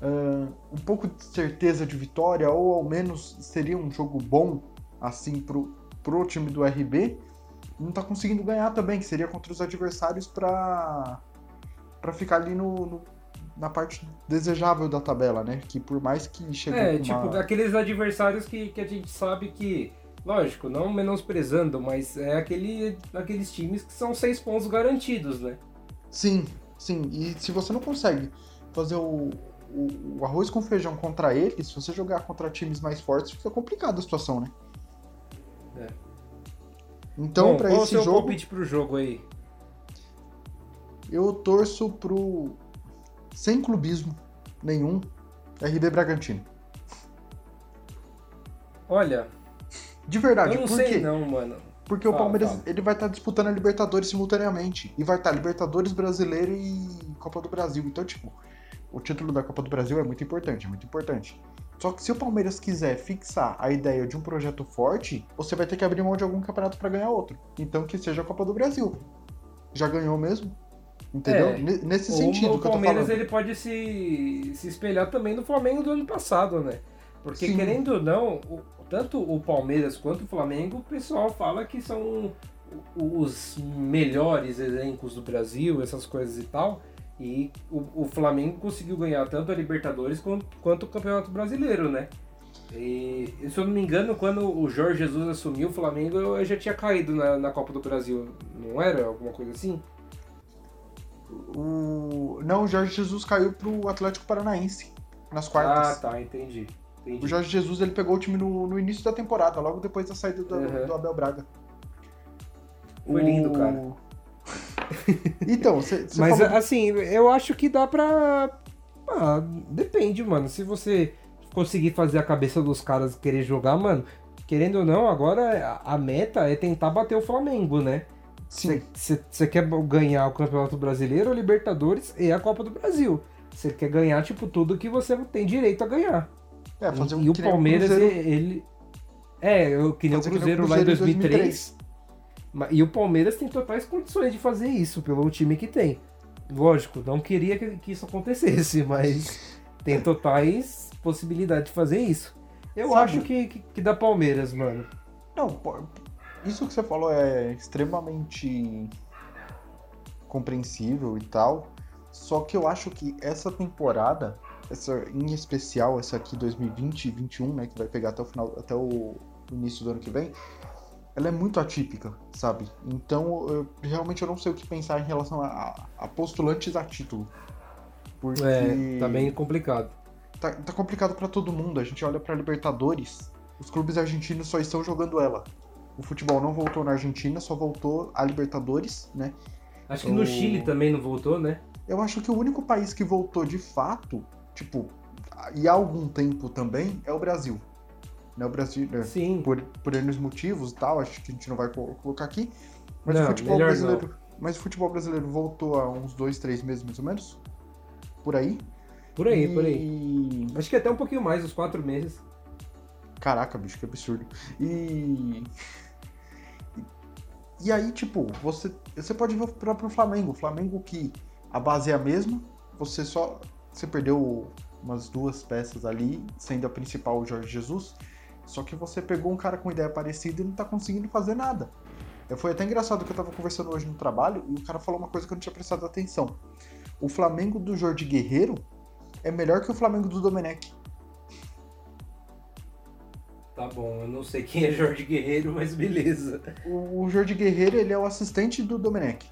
uh, um pouco de certeza de vitória ou ao menos seria um jogo bom assim pro pro time do RB, não está conseguindo ganhar também, que seria contra os adversários para para ficar ali no, no na parte desejável da tabela, né? Que por mais que chegue. É, tipo, uma... aqueles adversários que, que a gente sabe que. Lógico, não menosprezando, mas é aquele, aqueles times que são seis pontos garantidos, né? Sim, sim. E se você não consegue fazer o, o, o arroz com feijão contra eles, se você jogar contra times mais fortes, fica complicada a situação, né? É. Então, para esse jogo. Qual o palpite pro jogo aí? Eu torço pro sem clubismo nenhum, RB Bragantino. Olha. De verdade, eu não por sei quê? não, mano. Porque fala, o Palmeiras fala. ele vai estar tá disputando a Libertadores simultaneamente. E vai estar tá Libertadores Brasileiro e Copa do Brasil. Então, tipo, o título da Copa do Brasil é muito importante, é muito importante. Só que se o Palmeiras quiser fixar a ideia de um projeto forte, você vai ter que abrir mão de algum campeonato para ganhar outro. Então que seja a Copa do Brasil. Já ganhou mesmo? Entendeu? É, Nesse sentido. O Palmeiras ele pode se, se espelhar também no Flamengo do ano passado, né? Porque Sim. querendo ou não, o, tanto o Palmeiras quanto o Flamengo, o pessoal fala que são os melhores elencos do Brasil, essas coisas e tal. E o, o Flamengo conseguiu ganhar tanto a Libertadores quanto, quanto o Campeonato Brasileiro, né? E, se eu não me engano, quando o Jorge Jesus assumiu o Flamengo, eu já tinha caído na, na Copa do Brasil, não era? Alguma coisa assim? O... Não, o Jorge Jesus caiu pro Atlético Paranaense nas quartas. Ah, tá, entendi. entendi. O Jorge Jesus ele pegou o time no, no início da temporada, logo depois da saída do, uhum. do Abel Braga. Foi lindo, cara. então, você Mas falou... assim, eu acho que dá pra. Ah, depende, mano. Se você conseguir fazer a cabeça dos caras querer jogar, mano, querendo ou não, agora a meta é tentar bater o Flamengo, né? Você quer ganhar o Campeonato Brasileiro, a Libertadores e a Copa do Brasil. Você quer ganhar, tipo, tudo que você tem direito a ganhar. É, fazer um E o Palmeiras, Cruzeiro... ele. É, eu queria o Cruzeiro, Cruzeiro lá em 2003. 2003. E o Palmeiras tem totais condições de fazer isso, pelo time que tem. lógico, não queria que, isso acontecesse, mas tem totais possibilidade de fazer isso. Eu Sabe- acho que, que, que dá Palmeiras, mano. Não, isso que você falou é extremamente compreensível e tal. Só que eu acho que essa temporada, essa em especial essa aqui 2020 e 21, né, que vai pegar até o final, até o início do ano que vem, ela é muito atípica, sabe? Então, eu, realmente eu não sei o que pensar em relação a, a postulantes a título. Porque É, tá bem complicado. tá, tá complicado pra todo mundo. A gente olha pra Libertadores, os clubes argentinos só estão jogando ela. O futebol não voltou na Argentina, só voltou a Libertadores, né? Acho que no O- Chile também não voltou, né? Eu acho que o único país que voltou de fato, tipo, e há algum tempo também, é o Brasil. Né? O Brasil, né? Sim. por, por N motivos e tal, acho que a gente não vai co- colocar aqui. Mas Não, o futebol brasileiro. Mas o futebol brasileiro voltou há uns dois, três meses mais ou menos. Por aí. Por aí, E- por aí. Acho que até um pouquinho mais, uns quatro meses. Caraca, bicho, que absurdo. E. E aí, tipo, você, você pode ver o próprio Flamengo. O Flamengo que a base é a mesma, você só. Você perdeu umas duas peças ali, sendo a principal o Jorge Jesus. Só que você pegou um cara com ideia parecida e não tá conseguindo fazer nada. É, Foi até engraçado que eu tava conversando hoje no trabalho e o cara falou uma coisa que eu não tinha prestado atenção. O Flamengo do Jorge Guerreiro é melhor que o Flamengo do Domenech. Tá bom, eu não sei quem é Jorge Guerreiro, mas beleza. O, o Jorge Guerreiro, ele é o assistente do Domenech.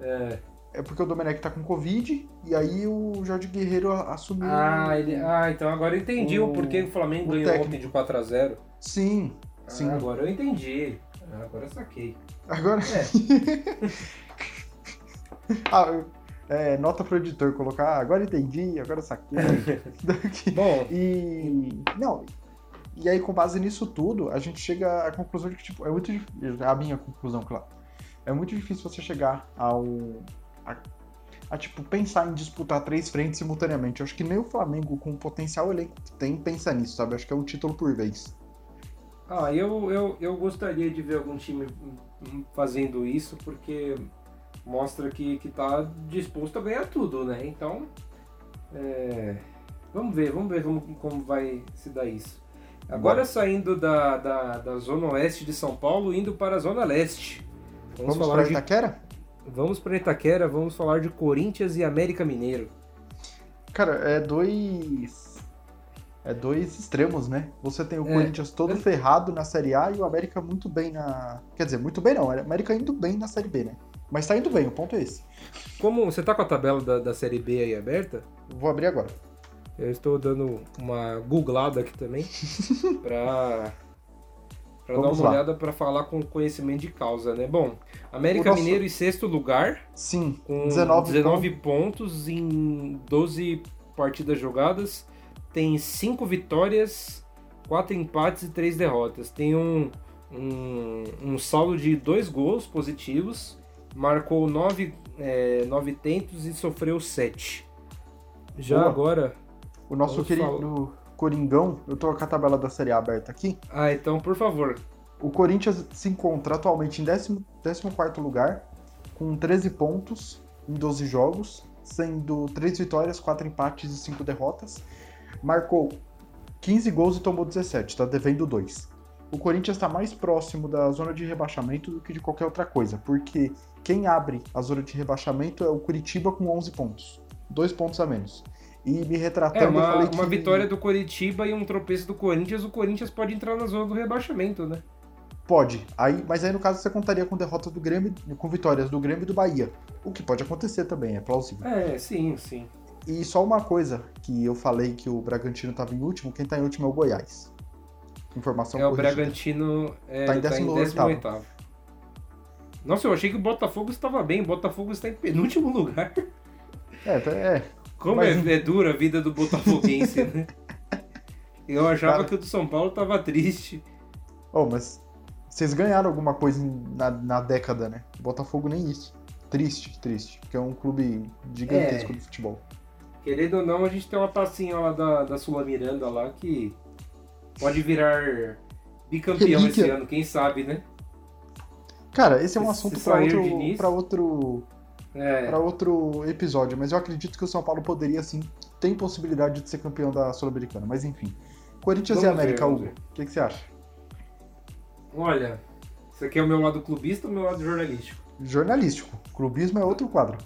É. É porque o Domenech tá com Covid e aí o Jorge Guerreiro a- assumiu. Ah, ele... ah, então agora eu entendi o, O- porquê o Flamengo o ganhou técnico. ontem de 4x0. Sim, sim. Ah, agora eu entendi. Ah, agora eu saquei. Agora. É. Ah, é, nota pro editor colocar. "Ah, Agora entendi, agora saquei. Bom, e. Não. E aí, com base nisso tudo, a gente chega à conclusão de que, tipo, é muito difícil. A minha conclusão, claro. É muito difícil você chegar ao. A, a, tipo, pensar em disputar três frentes simultaneamente. Eu acho que nem o Flamengo, com o potencial elenco que tem, pensa nisso, sabe? Eu acho que é um título por vez. ah, eu, eu, eu gostaria de ver algum time fazendo isso, porque mostra que, que tá disposto a ganhar tudo, né? Então, é, vamos ver, vamos ver como, como vai se dar isso. Agora Bora. saindo da, da, da zona oeste de São Paulo, indo para a zona leste. Vamos, Vamos falar de Itaquera? Vamos para Itaquera, vamos falar de Corinthians e América Mineiro. Cara, é dois. É dois extremos, né? Você tem o É. Corinthians todo É. ferrado na Série A e o América muito bem na. Quer dizer, muito bem não, o América indo bem na Série B, né? Mas tá indo bem, o ponto é esse. Como você tá com a tabela da, da Série B aí aberta, Vou abrir agora. eu estou dando uma googlada aqui também para para dar uma lá. olhada para falar com conhecimento de causa, né? Bom, América nosso- Mineiro em sexto lugar Sim, com 19 19, pontos em 12 partidas jogadas, tem 5 vitórias, 4 empates e 3 derrotas. Tem um, um, um saldo de 2 gols positivos, marcou 9 é, nove tentos e sofreu 7. Já Boa. agora. O nosso querido Coringão, eu tô com a tabela da Série A aberta aqui. Ah, então, por favor. O Corinthians se encontra atualmente em 14 lugar, com 13 pontos em 12 jogos, sendo 3 vitórias, 4 empates e 5 derrotas. Marcou 15 gols e tomou 17, tá devendo 2. O Corinthians está mais próximo da zona de rebaixamento do que de qualquer outra coisa, porque quem abre a zona de rebaixamento é o Curitiba com 11 pontos, 2 pontos a menos. E me retratando, É, uma, uma que... vitória do Coritiba e um tropeço do Corinthians, o Corinthians pode entrar na zona do rebaixamento, né? Pode. Aí, mas aí no caso você contaria com derrotas do Grêmio, com vitórias do Grêmio e do Bahia. O que pode acontecer também, é plausível. É, sim, sim. E só uma coisa que eu falei que o Bragantino estava em último, quem tá em último é o Goiás. Informação É, o corrigida. Bragantino é, Tá em tá em 18º. 18º. Nossa, eu achei que o Botafogo estava bem. O Botafogo está em penúltimo lugar. É, tá- é. Como Mas, é, é dura a vida do botafoguense, né? Eu achava Cara. que o do São Paulo tava triste. Oh, mas vocês ganharam alguma coisa na, na década, né? O Botafogo nem isso. Triste, triste. Porque é um clube gigantesco É. de futebol. Querendo ou não, a gente tem uma tacinha lá da, da Sula Miranda lá que pode virar bicampeão Relíquia. esse ano, quem sabe, né? Cara, esse é um assunto para outro, outro É. para outro episódio, mas eu acredito que o São Paulo poderia sim, tem possibilidade de ser campeão da Sul-Americana, mas enfim. Corinthians Vamos e América, ver, Hugo, o que, que você acha? Olha, isso aqui é o meu lado clubista ou o meu lado jornalístico? Jornalístico, clubismo é outro quadro.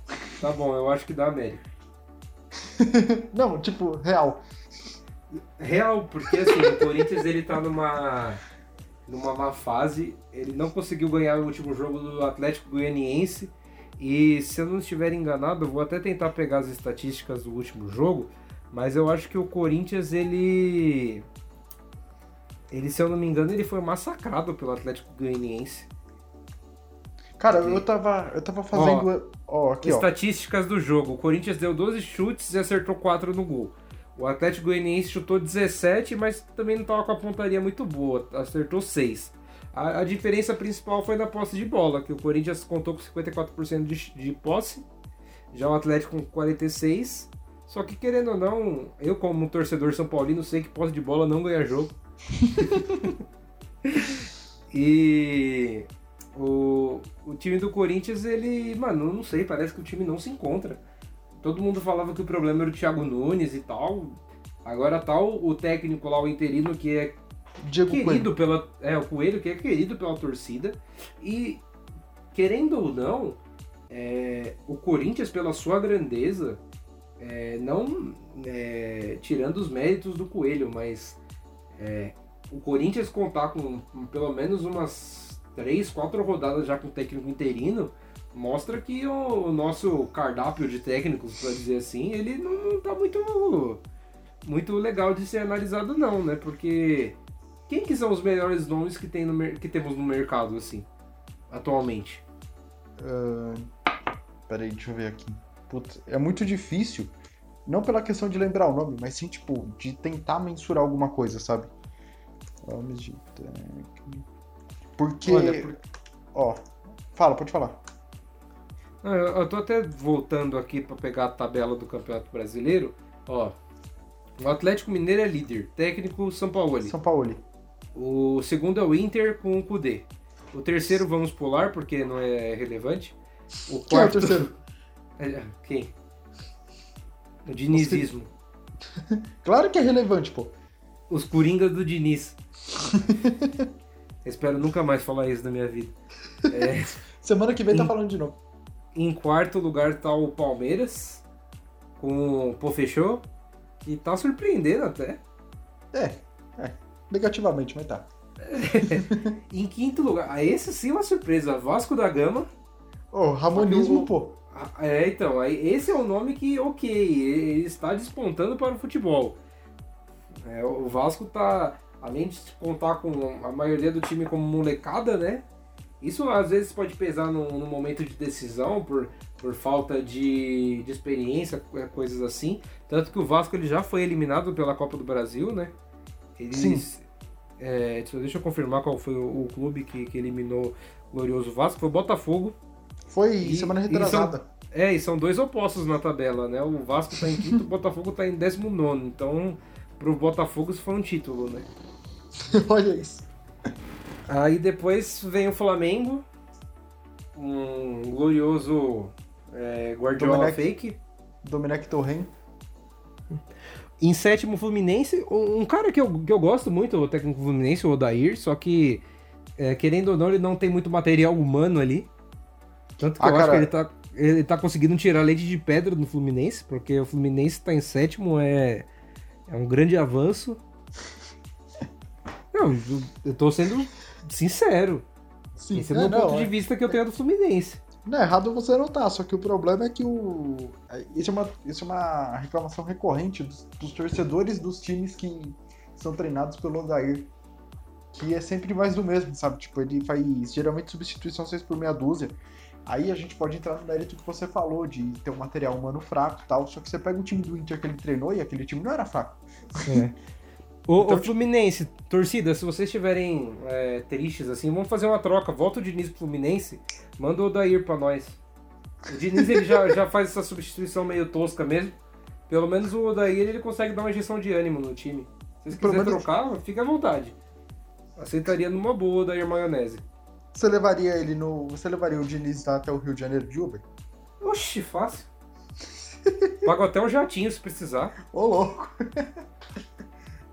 Tá bom, eu acho que dá América. Não, tipo, real. Real, porque assim, o Corinthians ele tá numa numa má fase, ele não conseguiu ganhar o último jogo do Atlético Goianiense e se eu não estiver enganado, eu vou até tentar pegar as estatísticas do último jogo, mas eu acho que o Corinthians ele ele, se eu não me engano, ele foi massacrado pelo Atlético Goianiense. Cara, eu tava, eu tava fazendo. Ó, aqui, ó. Estatísticas do jogo. O Corinthians deu 12 chutes e acertou 4 no gol. O Atlético Goianiense chutou 17, mas também não estava com a pontaria muito boa. Acertou 6. A, a diferença principal foi na posse de bola, que o Corinthians contou com 54% de, de posse, já o Atlético com 46%. Só que querendo ou não, eu como torcedor são paulino sei que posse de bola não ganha jogo. e o, o time do Corinthians, ele, mano, não sei, parece que o time não se encontra. Todo mundo falava que o problema era o Thiago Nunes e tal. Agora tá o, o técnico lá, o interino, que é Diego Coelho. querido pela. É, o Coelho, que é querido pela torcida. E, querendo ou não, é, o Corinthians, pela sua grandeza, é, não é, tirando os méritos do Coelho, mas é, o Corinthians contar com pelo menos umas três, quatro rodadas já com o técnico interino, mostra que o, o nosso cardápio de técnicos, para dizer assim, ele não, não tá muito, muito legal de ser analisado não, né? Porque quem que são os melhores nomes que, tem no, que temos no mercado, assim, atualmente? Ah, peraí, deixa eu ver aqui. Putz, é muito difícil. Não pela questão de lembrar o nome, mas sim, tipo, de tentar mensurar alguma coisa, sabe? Nomes de técnico. Porque. Olha, por- Ó, fala, pode falar. Eu, eu tô até voltando aqui para pegar a tabela do Campeonato Brasileiro. Ó, o Atlético Mineiro é líder, técnico São Paulo. São Paulo. O segundo é o Inter com o Kudê. O terceiro vamos pular porque não é relevante. O Quem é o quarto. terceiro? É, Quem? O dinizismo. Claro que é relevante, pô. Os Coringas do Diniz. Espero nunca mais falar isso na minha vida. É, Semana que vem tá Hum. falando de novo. em quarto lugar tá o Palmeiras, com o Pô Fechou, que tá surpreendendo até. É, é. Negativamente, mas tá. Em quinto lugar, ah, esse sim é uma surpresa, Vasco da Gama. Ô, Ramonismo, o- pô. Ah, É, então, esse é o nome que, ok, ele está despontando para o futebol. É, o Vasco tá, além de contar com a maioria do time como molecada, né? Isso às vezes pode pesar no, no momento de decisão por, por falta de, de experiência, co- coisas assim. Tanto que o Vasco ele já foi eliminado pela Copa do Brasil, né? Eles, Sim. É, deixa eu- deixa eu confirmar qual foi o, o clube que, que eliminou o glorioso Vasco. Foi o Botafogo. Foi E- semana e retrasada. É, e são dois opostos na tabela, né? O Vasco tá em quinto, o Botafogo tá em décimo nono. Então, pro Botafogo isso foi um título, né? Olha isso. Aí depois vem o Flamengo, um glorioso é, Guardiola Domenech. fake. Domenech Torren. Em sétimo, Fluminense. Um, um cara que eu, que eu gosto muito, o técnico Fluminense, o Odair, só que, é, querendo ou não, ele não tem muito material humano ali. Tanto que Ah, eu acho cara. que ele tá, ele tá conseguindo tirar leite de pedra no Fluminense, porque o Fluminense tá em sétimo, é, é um grande avanço. Não, eu- tô sendo sincero. Sim, Esse é o não, ponto de é. vista que eu tenho do Fluminense. Não é errado você não tá, só que o problema é que o. é, Isso é uma, isso é uma reclamação recorrente dos, dos torcedores dos times que são treinados pelo Odair. Que é sempre mais do mesmo, sabe? Tipo, ele faz geralmente substituição 6 por meia dúzia. Aí a gente pode entrar no mérito que você falou, de ter um material humano fraco e tal. Só que você pega o time do Inter que ele treinou e aquele time não era fraco. Ô, Então, ô, Fluminense, torcida, se vocês estiverem é, tristes assim, vamos fazer uma troca. Volta o Diniz pro Fluminense, manda o Odair pra nós. O Diniz ele já, já faz essa substituição meio tosca mesmo. Pelo menos o Odair ele consegue dar uma injeção de ânimo no time. Se vocês quiserem trocar, fica à vontade. Aceitaria numa boa o Odair Maionese. Você levaria ele no. Você levaria o Diniz até o Rio de Janeiro de Uber? Oxi, fácil. Pago até um jatinho se precisar. Ô, louco.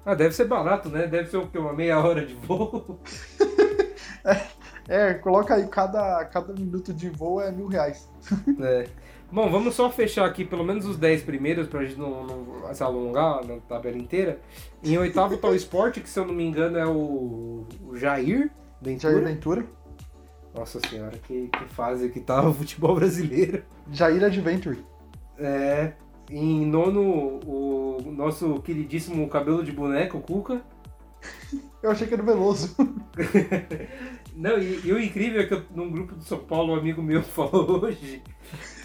Ah, deve ser barato, né? Deve ser o quê? Uma meia hora de voo. É, coloca aí, cada, cada minuto de voo é mil reais. É. Bom, vamos só fechar aqui pelo menos os 10 primeiros pra gente não, não se alongar na tabela inteira. Em oitavo tá o esporte, que se eu não me engano é o, o Jair Ventura. Jair Ventura. Nossa senhora, que, que fase que tá o futebol brasileiro. Jair Adventure. É. Em nono, o nosso queridíssimo cabelo de boneco, Cuca. Eu achei que era Veloso. Não, e, e o incrível é que eu, num grupo do São Paulo, um amigo meu falou hoje,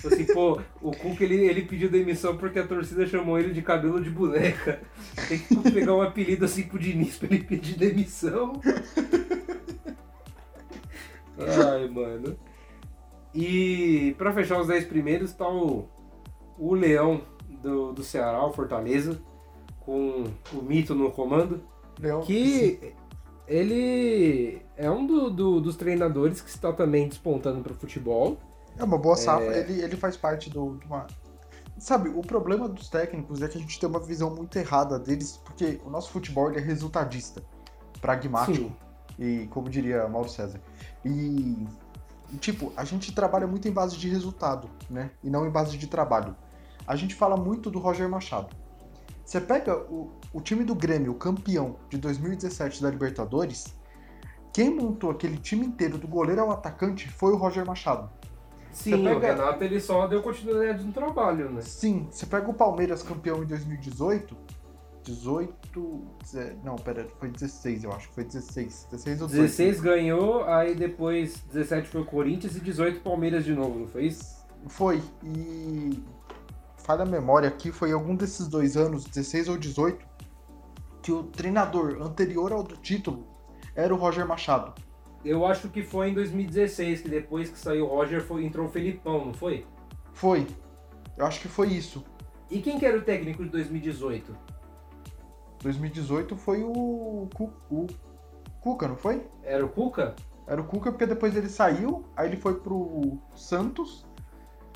assim, pô, o Cuca ele, ele pediu demissão porque a torcida chamou ele de cabelo de boneca. Tem que pegar um apelido assim pro Diniz pra ele pedir demissão. Ai, mano. E pra fechar os 10 primeiros tá o, o Leão do, do Ceará, o Fortaleza, com o Mito no comando. Leão. Que ele é um do- do- dos treinadores que está também despontando para o futebol. É uma boa safra, É. ele, ele faz parte do, de uma. Sabe, o problema dos técnicos é que a gente tem uma visão muito errada deles, porque o nosso futebol é resultadista, pragmático, Sim. e como diria Mauro César. E, e, tipo, a gente trabalha muito em base de resultado, né? E não em base de trabalho. A gente fala muito do Roger Machado. Você pega o, o time do Grêmio, o campeão de 2017 da Libertadores, quem montou aquele time inteiro, do goleiro ao atacante, foi o Roger Machado. Sim, pega- o Renato ele só deu continuidade no trabalho, né? Sim, você pega o Palmeiras campeão em 2018, 18. deze- Não, pera, foi 16, eu acho que foi 16. 16 ou 18. 16 ganhou, aí depois 17 foi o Corinthians e 18 Palmeiras de novo, não foi isso? Foi, e. Falha a memória aqui, foi algum desses dois anos, 16 ou 18, que o treinador anterior ao do título era o Roger Machado. Eu acho que foi em 2016, que depois que saiu o Roger foi, entrou o Felipão, não foi? Foi. Eu acho que foi isso. E quem que era o técnico de 2018? 2018 foi o, o Cuca, não foi? Era o Cuca? Era o Cuca porque depois ele saiu, aí ele foi pro Santos,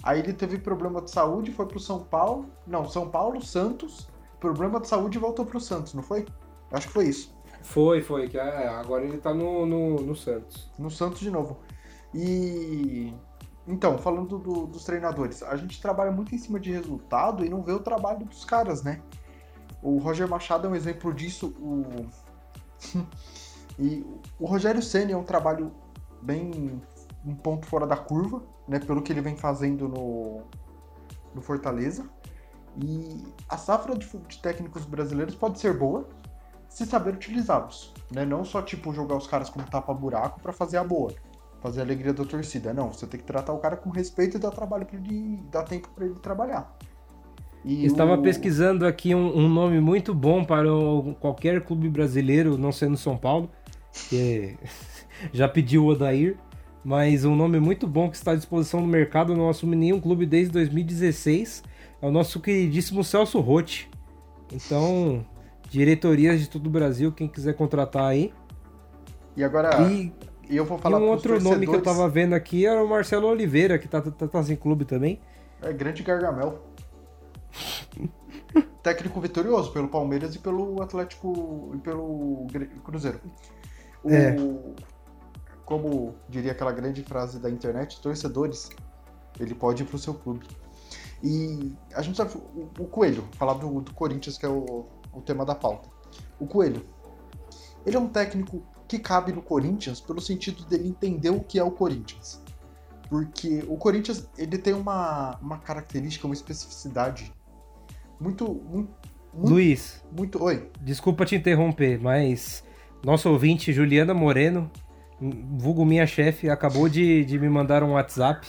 aí ele teve problema de saúde, foi pro São Paulo, não, São Paulo, Santos, problema de saúde e voltou pro Santos, não foi? Acho que foi isso. Foi, foi, que é, agora ele tá no, no, no Santos. No Santos de novo. E então, falando do- dos treinadores, a gente trabalha muito em cima de resultado e não vê o trabalho dos caras, né? O Roger Machado é um exemplo disso. O... e o Rogério Senna é um trabalho bem um ponto fora da curva, né? Pelo que ele vem fazendo no, no Fortaleza. E a safra de, de técnicos brasileiros pode ser boa se saber utilizá-los, né? Não só tipo jogar os caras como tapa-buraco para fazer a boa, fazer a alegria da torcida. Não, você tem que tratar o cara com respeito e dar trabalho para ele, dar tempo para ele trabalhar. E Estava o- pesquisando aqui um, um nome muito bom para o- qualquer clube brasileiro, não sendo São Paulo, que já pediu o Odair, mas um nome muito bom que está à disposição no mercado, não assume nenhum clube desde 2016, é o nosso queridíssimo Celso Rotti. Então, diretorias de todo o Brasil, quem quiser contratar aí. E agora e e eu vou e falar um pros outro nome que eu torcedores- tava vendo aqui era o Marcelo Oliveira, que tá, tá, tá sem clube também. É grande Gargamel. Técnico vitorioso pelo Palmeiras e pelo Atlético e pelo Cruzeiro. O- É. Como diria aquela grande frase da internet, torcedores, ele pode ir pro seu clube. E a gente sabe, o, o Coelho, falar do, do Corinthians, que é o, o tema da pauta. O Coelho, ele é um técnico que cabe no Corinthians pelo sentido dele entender o que é o Corinthians. Porque o Corinthians, ele tem uma, uma característica, uma especificidade muito, muito, muito, Luiz, muito... Oi, Desculpa te interromper, mas nosso ouvinte Juliana Moreno, vulgo minha chefe, acabou de, de me mandar um WhatsApp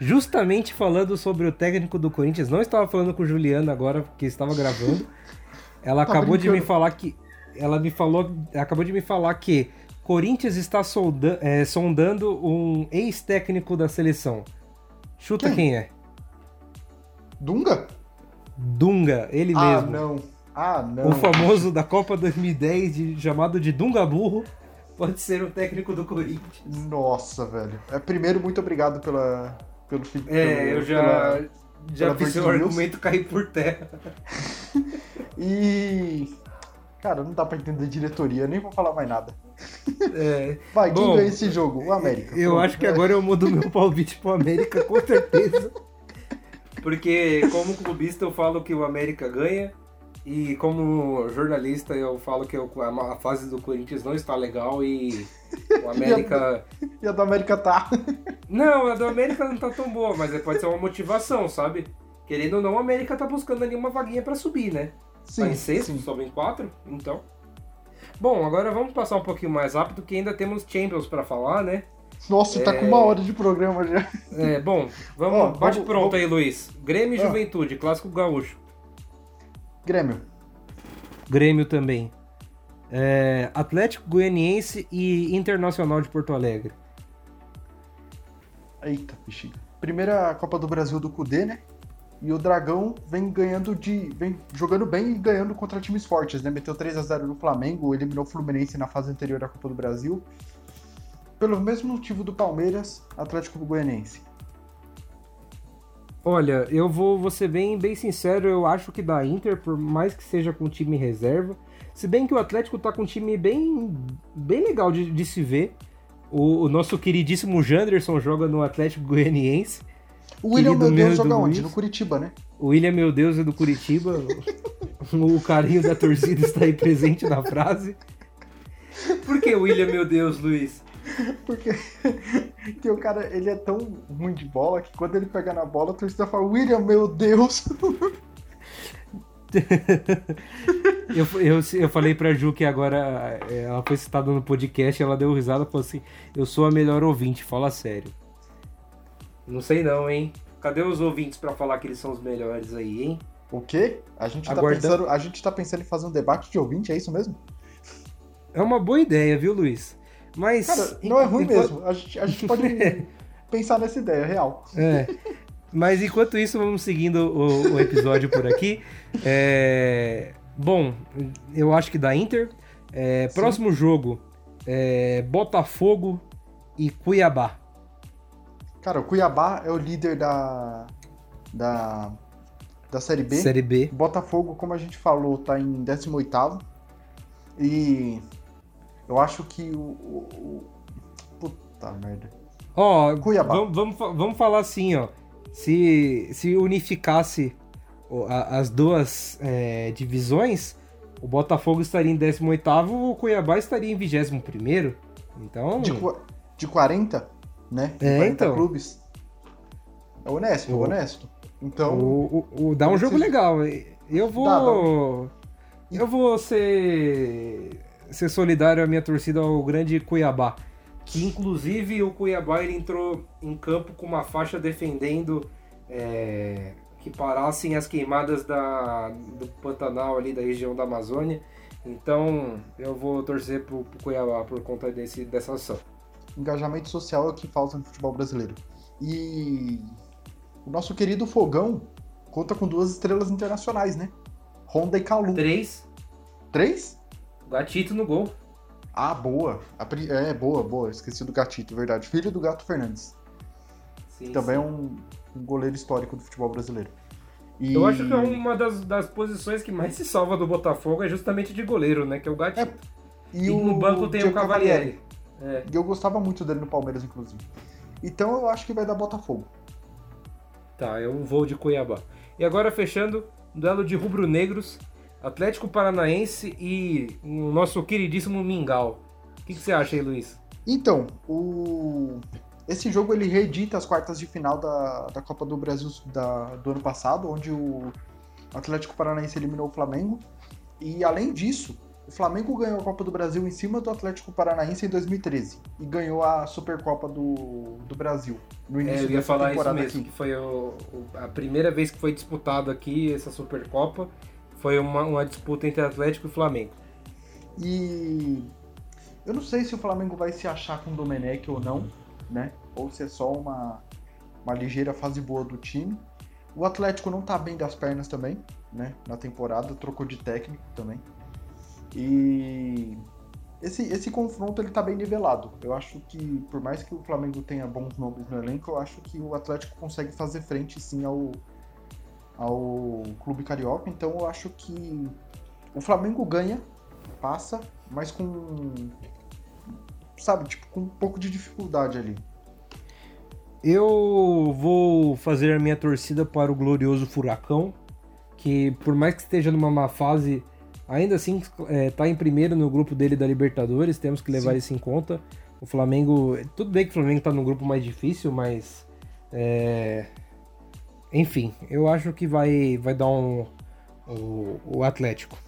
justamente falando sobre o técnico do Corinthians. Não estava falando com Juliana agora, porque estava gravando. Ela Tá acabou de me brincando. falar que. Ela me falou. Acabou de me falar que Corinthians está solda- é, sondando um ex-técnico da seleção. Chuta Quem? quem é? Dunga? Dunga, ele Ah, mesmo. não. Ah, não. O famoso da Copa 2010, de- chamado de Dunga Burro, pode ser o técnico do Corinthians. Nossa, velho. É, primeiro, muito obrigado pela, pelo É, pelo- eu já, pela- já pela Breaking News. argumento cair por terra. E. Cara, não dá pra entender diretoria, nem vou falar mais nada. É, Vai, quem Bom, ganha esse jogo? O América. eu Pronto. acho que agora eu mudo meu palpite pro América, com certeza. Porque como clubista eu falo que o América ganha. E como jornalista eu falo que eu- a a fase do Corinthians não está legal e o América. E a do América tá. Não, a do América não tá tão boa, mas pode ser uma motivação, sabe? Querendo ou não, o América tá buscando ali uma vaguinha pra subir, né? tá em sexto, sim. sobe em quatro, então. Bom, agora vamos passar um pouquinho mais rápido, que ainda temos Champions pra falar, né? Nossa, tá É. com uma hora de programa já. É, bom, vamos, Ó, bate vamos- pronto vamos- aí, Luiz. Grêmio e Ah. Juventude, clássico gaúcho. Grêmio. Grêmio também. É, Atlético Goianiense e Internacional de Porto Alegre. Eita, bexiga. Primeira Copa do Brasil do Cudê, né? E o Dragão vem ganhando de. vem jogando bem e ganhando contra times fortes, né? Meteu 3 a 0 no Flamengo, eliminou o Fluminense na fase anterior da Copa do Brasil. Pelo mesmo motivo do Palmeiras, Atlético Goianiense. Olha, eu vou, vou ser bem, bem sincero, eu acho que da Inter, por mais que seja com time reserva, se bem que o Atlético tá com um time bem, bem legal de, de se ver. O, o nosso queridíssimo Janderson joga no Atlético Goianiense. O William, meu Deus, joga onde? No Curitiba, né? O William, meu Deus, é do Curitiba. o carinho da torcida está aí presente na frase. Por que William, meu Deus, Luiz? Porque, porque o cara, ele é tão ruim de bola que quando ele pega na bola, a torcida fala, William, meu Deus! Eu, eu, eu falei pra Ju que agora é, ela foi citada no podcast, ela deu risada e falou assim: Eu sou a melhor ouvinte, fala sério. Não sei não, hein? Cadê os ouvintes pra falar que eles são os melhores aí, hein? O quê? A gente, tá Aguardando. pensando, a gente tá pensando em fazer um debate de ouvinte, é isso mesmo? É uma boa ideia, viu, Luiz? Mas. Cara, não é ruim enquanto- mesmo. A gente, a gente pode pensar nessa ideia, real. É. Mas enquanto isso, vamos seguindo o, o episódio por aqui. É, Bom, eu acho que da Inter. É. Próximo jogo: é, Botafogo e Cuiabá. Cara, o Cuiabá é o líder da, da, da Série B. Série B. Botafogo, como a gente falou, tá em 18º. E eu acho que o... o- o- Puta merda. Ó, Cuiabá. Vamos, vamos, vamos falar assim, ó. Se, se unificasse as duas é, divisões, o Botafogo estaria em 18º, o Cuiabá estaria em 21º. Então, De, de 40, né? De É, 40 então. clubes. É honesto, é O- honesto. Então, o, o- o- dá um jogo legal. Eu vou... Dá, Eu vou ser, ser solidário à minha torcida ao grande Cuiabá. Que inclusive o Cuiabá ele entrou em campo com uma faixa defendendo é, que parassem as queimadas da, do Pantanal ali da região da Amazônia. Então eu vou torcer pro, pro Cuiabá por conta desse, dessa ação. engajamento social é o que falta no futebol brasileiro. E o nosso querido Fogão conta com duas estrelas internacionais, né? Honda e Kalu. Três, Três? Gatito no gol. Ah, boa. É, boa, boa. Esqueci do Gatito, verdade. Filho do Gato Fernandes. Sim, Também é sim. um, um goleiro histórico do futebol brasileiro. E- Eu acho que é uma das, das posições que mais se salva do Botafogo é justamente de goleiro, né? Que é o gatito. E, E, no banco tem o Diego Cavalieri. É. E eu gostava muito dele no Palmeiras, inclusive. Então eu acho que vai dar Botafogo. Tá, eu vou de Cuiabá. E agora fechando, duelo de rubro-negros, Atlético Paranaense e o nosso queridíssimo Mingau. O que, que você acha aí, Luiz? Então, o... esse jogo ele reedita as quartas de final da, da Copa do Brasil da- do ano passado, onde o Atlético Paranaense eliminou o Flamengo. E além disso, o Flamengo ganhou a Copa do Brasil em cima do Atlético Paranaense em 2013 e ganhou a Supercopa do, do Brasil no É, início eu ia falar isso mesmo, aqui. que foi o- a primeira vez que foi disputado aqui essa Supercopa. Foi uma, uma disputa entre Atlético e Flamengo. E eu não sei se o Flamengo vai se achar com o Domenech ou não, né? Ou se é só uma, uma ligeira fase boa do time. O Atlético não tá bem das pernas também, né? Na temporada, trocou de técnico também. E esse, esse confronto ele tá bem nivelado. Eu acho que, por mais que o Flamengo tenha bons nomes no elenco, eu acho que o Atlético consegue fazer frente sim ao, ao Clube Carioca. Então eu acho que o Flamengo ganha, passa, mas com. Sabe, tipo, com um pouco de dificuldade ali. Eu vou fazer a minha torcida para o glorioso Furacão, que por mais que esteja numa má fase, ainda assim está em primeiro no grupo dele da Libertadores, temos que levar Sim. isso em conta. O Flamengo, tudo bem que o Flamengo está no grupo mais difícil, mas é, enfim, eu acho que vai, vai dar um o, o Atlético.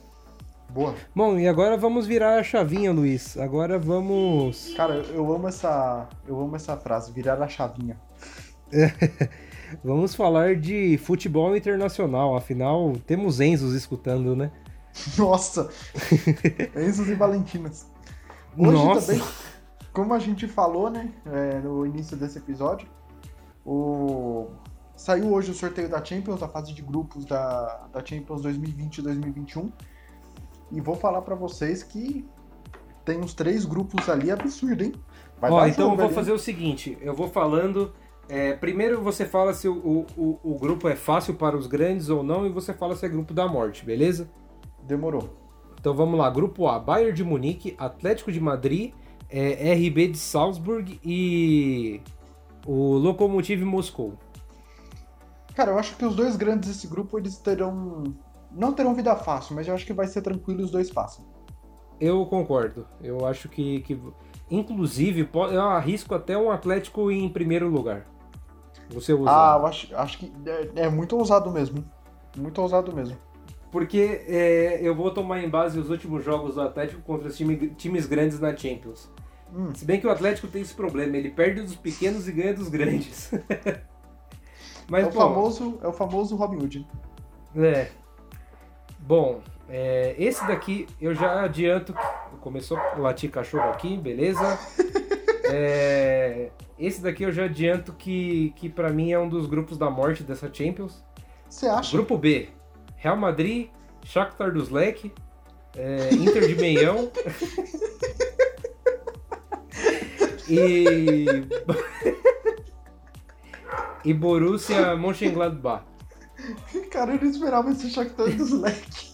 Boa. Bom, e agora vamos virar a chavinha, Luiz. Agora vamos. Cara, eu amo essa, eu amo essa frase, virar a chavinha. vamos falar de futebol internacional. Afinal, temos Enzos escutando, né? Nossa! Enzos e Valentinas. Hoje Nossa. também, como a gente falou, né, é, no início desse episódio, o... saiu hoje o sorteio da Champions, a fase de grupos da, da Champions 2020 e 2021. E vou falar para vocês que tem uns três grupos ali absurdo, hein? Vai Ó, então eu vou ali. fazer o seguinte, eu vou falando. É, primeiro você fala se o, o, o grupo é fácil para os grandes ou não, e você fala se é grupo da morte, beleza? Demorou. Então vamos lá, grupo A, Bayern de Munique, Atlético de Madrid, é, RB de Salzburg e o Lokomotiv Moscou. Cara, eu acho que os dois grandes desse grupo eles terão não terão vida fácil, mas eu acho que vai ser tranquilo os dois passam. Eu concordo. Eu acho que, que inclusive, eu arrisco até um Atlético em primeiro lugar. Você usa? Ah, eu acho, acho que é, é muito ousado mesmo. Muito ousado mesmo. Porque é, eu vou tomar em base os últimos jogos do Atlético contra os time, times grandes na Champions. Hum. Se bem que o Atlético tem esse problema, ele perde dos pequenos e ganha dos grandes. Mas, é, o famoso, é o famoso Robin Hood. É, Bom, é, esse daqui eu já adianto. Começou a latir cachorro aqui, beleza? É, esse daqui eu já adianto que, que para mim é um dos grupos da morte dessa Champions. Você acha? Grupo B: Real Madrid, Shakhtar dos Leque, é, Inter de Meião. e. e Borussia Mönchengladbach. Cara, eu não esperava esse Shakhtar dos Leque.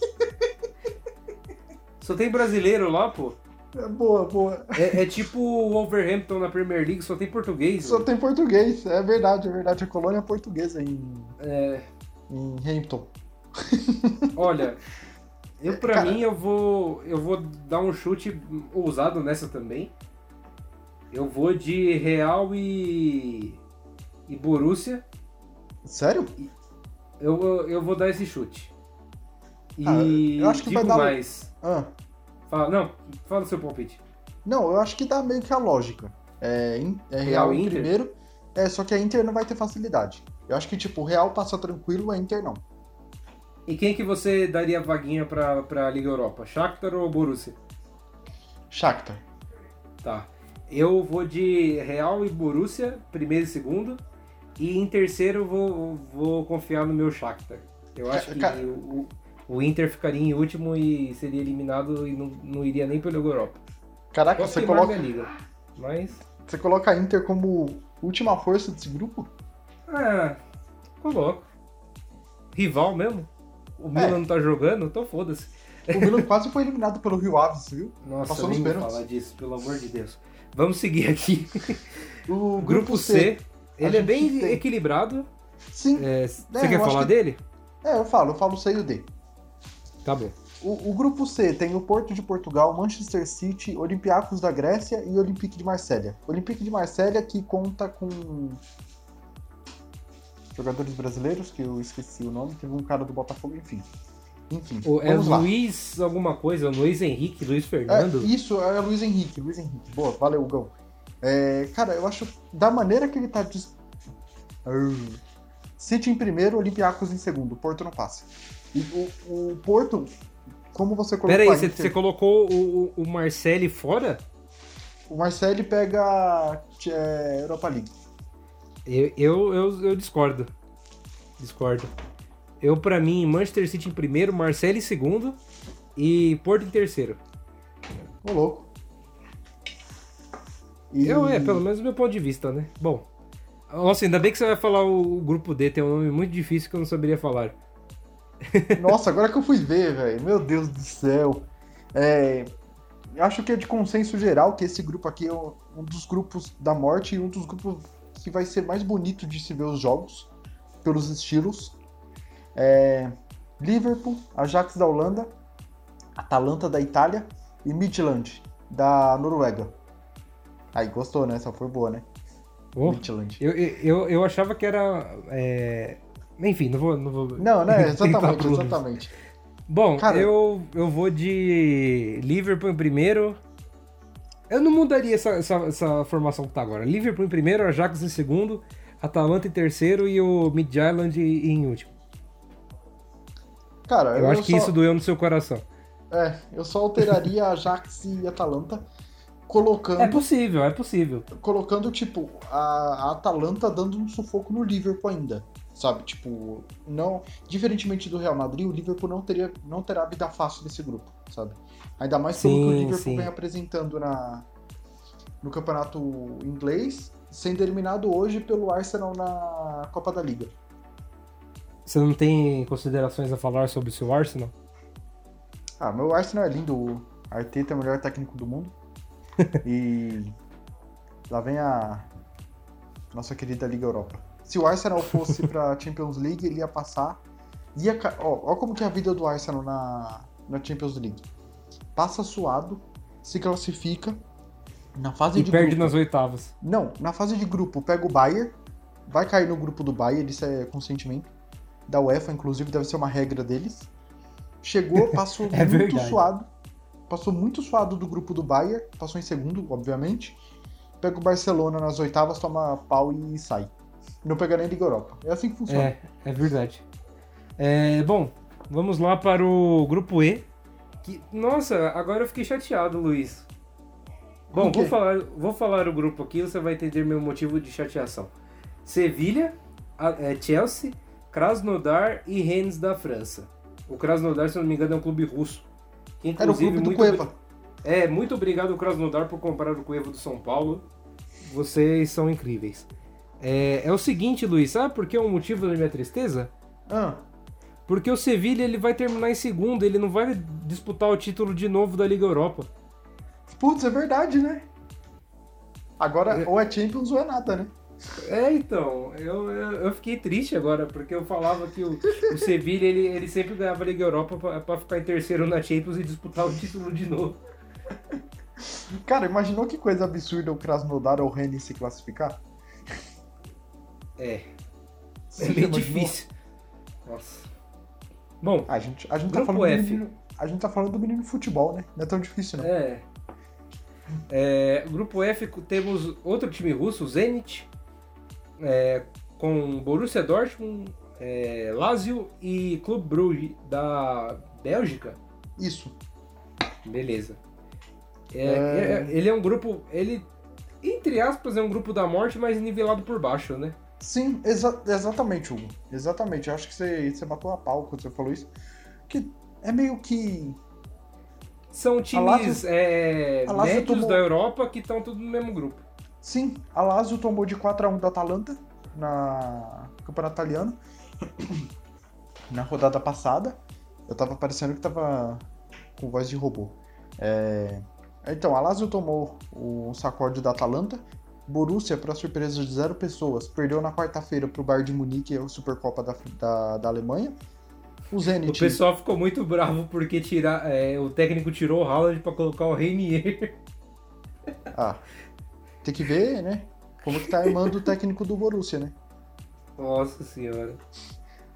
Só tem brasileiro lá, pô. É boa, boa. É, é, tipo o Wolverhampton na Premier League, só tem português. Só tem português, é verdade, é verdade. A colônia é portuguesa em. É. Em Hampton. Olha, eu pra Cara... mim eu vou. Eu vou dar um chute ousado nessa também. Eu vou de Real e. e Borussia. Sério? Eu, eu vou dar esse chute. E ah, eu acho que vai dar... mais. Ah. Fala, não, fala o seu palpite. Não, eu acho que dá meio que a lógica. É, é Real, Real em primeiro, é, só que a Inter não vai ter facilidade. Eu acho que, tipo, o Real passa tranquilo, a Inter não. E quem que você daria vaguinha pra, pra Liga Europa? Shakhtar ou Borussia? Shakhtar. Tá. Eu vou de Real e Borussia, primeiro e segundo. E em terceiro, vou, vou confiar no meu Shakhtar. Eu acho que o, o Inter ficaria em último e seria eliminado e não, não iria nem pela Europa. Caraca, Posso você coloca. Liga, mas. Você coloca a Inter como última força desse grupo? É, coloco. Rival mesmo. O Milan é. não tá jogando, então foda-se. O Milan quase foi eliminado pelo Rio Aves, viu? Nossa, Passou nem nos falar disso, pelo amor de Deus. Vamos seguir aqui. O grupo, grupo C. C ele é bem tem. equilibrado. Sim. É, você é, quer falar que... dele? É, eu falo, eu falo o C e o D. Tá bom. O, o, grupo C tem o Porto de Portugal, Manchester City, Olympiacos da Grécia e Olympique de Marselha. Olympique de Marselha que conta com jogadores brasileiros, que eu esqueci o nome, teve um cara do Botafogo, enfim. Enfim. O, é Luiz alguma coisa, Luiz Henrique, Luiz Fernando? É, isso, é Luiz Henrique, Luiz Henrique. Boa, valeu, Gão. É, cara, eu acho da maneira que ele tá. Dis... City em primeiro, Olympiacos em segundo. Porto não passa. E o, o Porto, como você colocou. Peraí, você, você colocou o, o Marcelli fora? O Marcelli pega é, Europa League. Eu, eu, eu, eu, discordo. Discordo. Eu, para mim, Manchester City em primeiro, Marcelli em segundo e Porto em terceiro. Ô, louco. E... Eu, é, pelo menos do meu ponto de vista, né? Bom. Nossa, ainda bem que você vai falar o, o grupo D, tem um nome muito difícil que eu não saberia falar. Nossa, agora que eu fui ver, velho. Meu Deus do céu. É, acho que é de consenso geral que esse grupo aqui é um dos grupos da morte e um dos grupos que vai ser mais bonito de se ver os jogos, pelos estilos. É, Liverpool, Ajax da Holanda, Atalanta da Itália e Midland da Noruega. Aí, gostou, né? Essa foi boa, né? Oh, Midland. eu, eu, eu achava que era. é, Enfim, não vou. Não, vou Não, né? Exatamente, exatamente. Bom, Cara- eu, eu vou de Liverpool em primeiro. Eu não mudaria essa, essa, essa formação que tá agora. Liverpool em primeiro, Ajax em segundo, Atalanta em terceiro e o Midtjylland em último. Cara, Eu, acho que só- isso doeu no seu coração. É, eu só alteraria Ajax e Atalanta, colocando, É possível, é possível. colocando tipo, a, a Atalanta dando um sufoco no Liverpool ainda. Sabe, tipo, não. Diferentemente do Real Madrid, o Liverpool não, teria, não terá vida fácil nesse grupo, sabe? Ainda mais pelo que o Sim, Liverpool sim. vem apresentando na, no campeonato inglês, sendo eliminado hoje pelo Arsenal na Copa da Liga. Você não tem considerações a falar sobre o seu Arsenal? Ah, meu Arsenal é lindo. O Arteta é o melhor técnico do mundo. e lá vem a nossa querida Liga Europa. Se o Arsenal fosse pra Champions League, ele ia passar. Ia, ó, ó como que é a vida do Arsenal na, na Champions League. Passa suado, se classifica. Na fase E de perde grupo. nas oitavas. Não, na fase de grupo pega o Bayern, vai cair no grupo do Bayern, isso é consentimento da UEFA, inclusive deve ser uma regra deles. Chegou, passou É muito verdade. suado, passou muito suado do grupo do Bayern, passou em segundo, obviamente. Pega o Barcelona nas oitavas, toma pau e sai. Não pega nem Liga Europa. É assim que funciona. É, é verdade. É, bom, vamos lá para o grupo E. Que, nossa, agora eu fiquei chateado, Luiz. Bom, vou falar, vou falar o grupo aqui, você vai entender meu motivo de chateação. Sevilha, é, Chelsea, Krasnodar e Rennes da França. O Krasnodar, se não me engano, é um clube russo. Que, Era o clube do muito Cueva. é, muito obrigado, Krasnodar, por comprar o Cuevo do São Paulo. Vocês são incríveis. É, é o seguinte, Luiz, sabe por que é o motivo da minha tristeza? Ah, Porque o Sevilha ele vai terminar em segundo, ele não vai disputar o título de novo da Liga Europa. putz, é verdade, né? Agora, É. ou é Champions ou é nada, né? É, então, eu, eu, fiquei triste agora, porque eu falava que o, o Sevilha ele, ele sempre ganhava a Liga Europa pra, pra ficar em terceiro na Champions e disputar o título de novo. Cara, imaginou que coisa absurda o Krasnodar ou o Rennes se classificar? É, é Você meio imaginou? difícil. Nossa. Bom, A gente, a gente tá falando do F. menino, a gente tá falando do menino futebol, né? Não é tão difícil, não. É. É, grupo F temos outro time russo, Zenit, é, com Borussia Dortmund, é, Lazio e Clube Brugge da Bélgica. Isso. Beleza. É, É. é- ele é um grupo, ele entre aspas é um grupo da morte, mas nivelado por baixo, né? Sim, exa- exatamente, Hugo. Exatamente. Eu acho que você, você matou a pau quando você falou isso. Que é meio que. São times Lazio- é, médios tomou- da Europa que estão tudo no mesmo grupo. Sim, a Lazio tomou de 4x1 da Atalanta na Campeonato Italiano. na rodada passada. Eu tava parecendo que tava com voz de robô. É, Então, a Lazio tomou o sacode da Atalanta. Borussia, para surpresa de zero pessoas, perdeu na quarta-feira pro Bayern de Munique, a Supercopa da, da, da Alemanha. O O Zenit. pessoal ficou muito bravo porque tirar, é, o técnico tirou o Haaland pra colocar o Reinier. Ah, tem que ver, né? Como que tá armando o técnico do Borussia, né? Nossa senhora.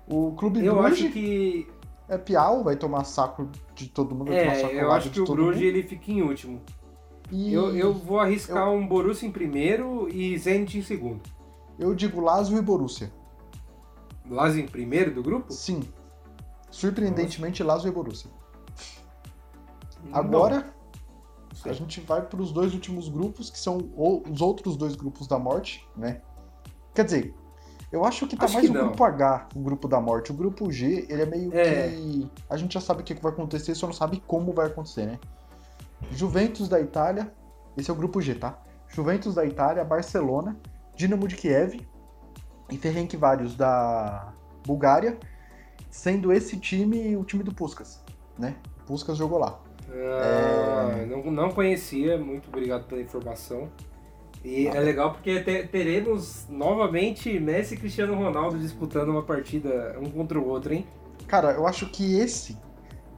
O Clube Eu Bruges acho que. é piau, vai tomar saco de todo mundo. É, eu acho que o Bruges mundo. ele fica em último. E Eu, eu vou arriscar um Borussia em primeiro e Zenit em segundo. eu digo Lazio e Borussia. Lazio em primeiro do grupo? Sim. Surpreendentemente, Lazio e Borussia. Agora. A gente vai para os dois últimos grupos, que são os outros dois grupos da morte, né? Quer dizer, eu acho que tá Acho mais que o não. grupo H, o grupo da morte. O grupo G, ele é meio É. que. A gente já sabe o que que vai acontecer, só não sabe como vai acontecer, né? Juventus da Itália, esse é o grupo G, tá? Juventus da Itália, Barcelona, Dinamo de Kiev e Ferencváros da Bulgária, sendo esse time o time do Puskas, né? O Puskas jogou lá. Ah, é... não, não conhecia, muito obrigado pela informação. E é legal porque teremos novamente Messi e Cristiano Ronaldo disputando uma partida um contra o outro, hein? Cara, eu acho que esse,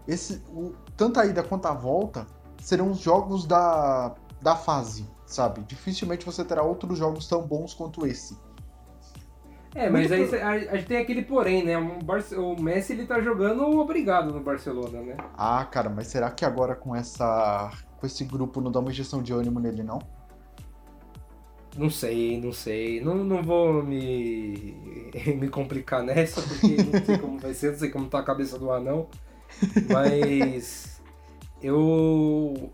esse o, tanto a ida quanto a volta, serão os jogos da, da fase, sabe? Dificilmente você terá outros jogos tão bons quanto esse. É, mas aí a, a, gente tem aquele porém, né? O, o Messi ele tá jogando obrigado no Barcelona, né? Ah, cara, mas será que agora com essa com esse grupo não dá uma injeção de ânimo nele, não? Não sei, não sei. Não, não vou me, me complicar nessa, porque não sei como vai ser, não sei como tá a cabeça do anão. Mas eu.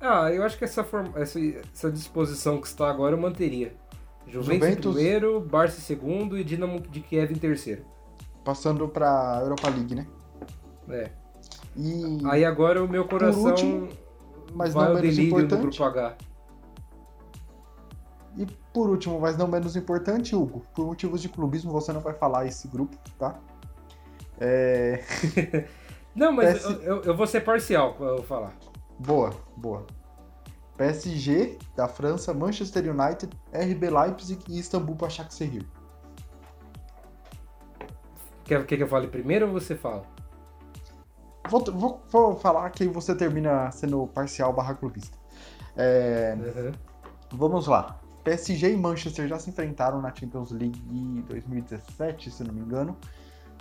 Ah, eu acho que essa, forma, essa, essa disposição que está agora eu manteria. Juventus, Juventus em primeiro, Barça em segundo e Dinamo de Kiev em terceiro. Passando pra Europa League, né? É. E... Aí agora o meu coração último, mas vai não menos importante, do Grupo H. E por último, mas não menos importante, Hugo, por motivos de clubismo você não vai falar esse grupo, tá? É... não, mas PS... eu, eu, vou ser parcial eu vou falar. Boa, boa. PSG da França, Manchester United, RB Leipzig e Istambul Başakşehir. Quer, quer que eu fale primeiro ou você fala? Vou, vou, vou falar que você termina sendo parcial barra clubista. É, uhum. Vamos lá. PSG e Manchester já se enfrentaram na Champions League 2017, se não me engano,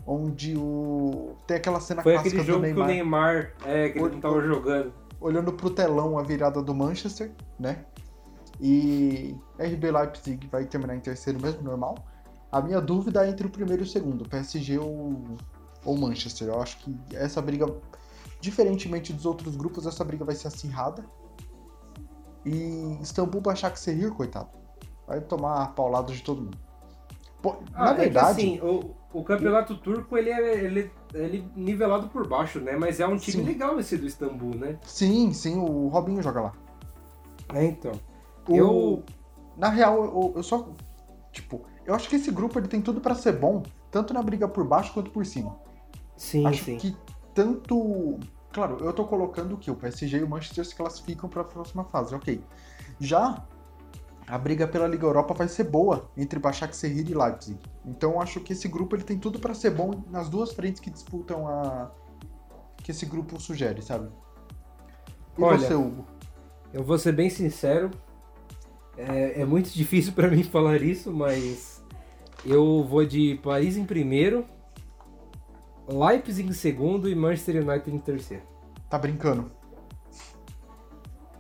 onde o tem aquela cena Foi clássica aquele jogo do Neymar. que o Neymar, é, que ele não tava jogando. Olhando pro telão a virada do Manchester, né? E RB Leipzig vai terminar em terceiro mesmo, normal. A minha dúvida é entre o primeiro e o segundo, PSG ou, ou Manchester. Eu acho que essa briga, diferentemente dos outros grupos, essa briga vai ser acirrada. E Istambul Başakşehir, coitado, vai tomar paulada de todo mundo. Pô, ah, na verdade. É que, assim, o, o campeonato turco ele é ele, ele nivelado por baixo, né? Mas é um time sim. legal esse do Istambul, né? Sim, sim, o Robinho joga lá. É, então. O, eu. Na real, eu, eu só. Tipo, eu acho que esse grupo ele tem tudo para ser bom, tanto na briga por baixo quanto por cima. Sim, acho sim. que tanto Claro, eu tô colocando que o PSG e o Manchester se classificam para a próxima fase, ok. Já a briga pela Liga Europa vai ser boa entre Başakşehir e Leipzig. Então acho que esse grupo ele tem tudo para ser bom nas duas frentes que disputam a que esse grupo sugere, sabe? E Olha, você, Hugo? Eu vou ser bem sincero, é, é muito difícil para mim falar isso, mas eu vou de Paris em primeiro, Leipzig em segundo e Manchester United em terceiro. Tá brincando?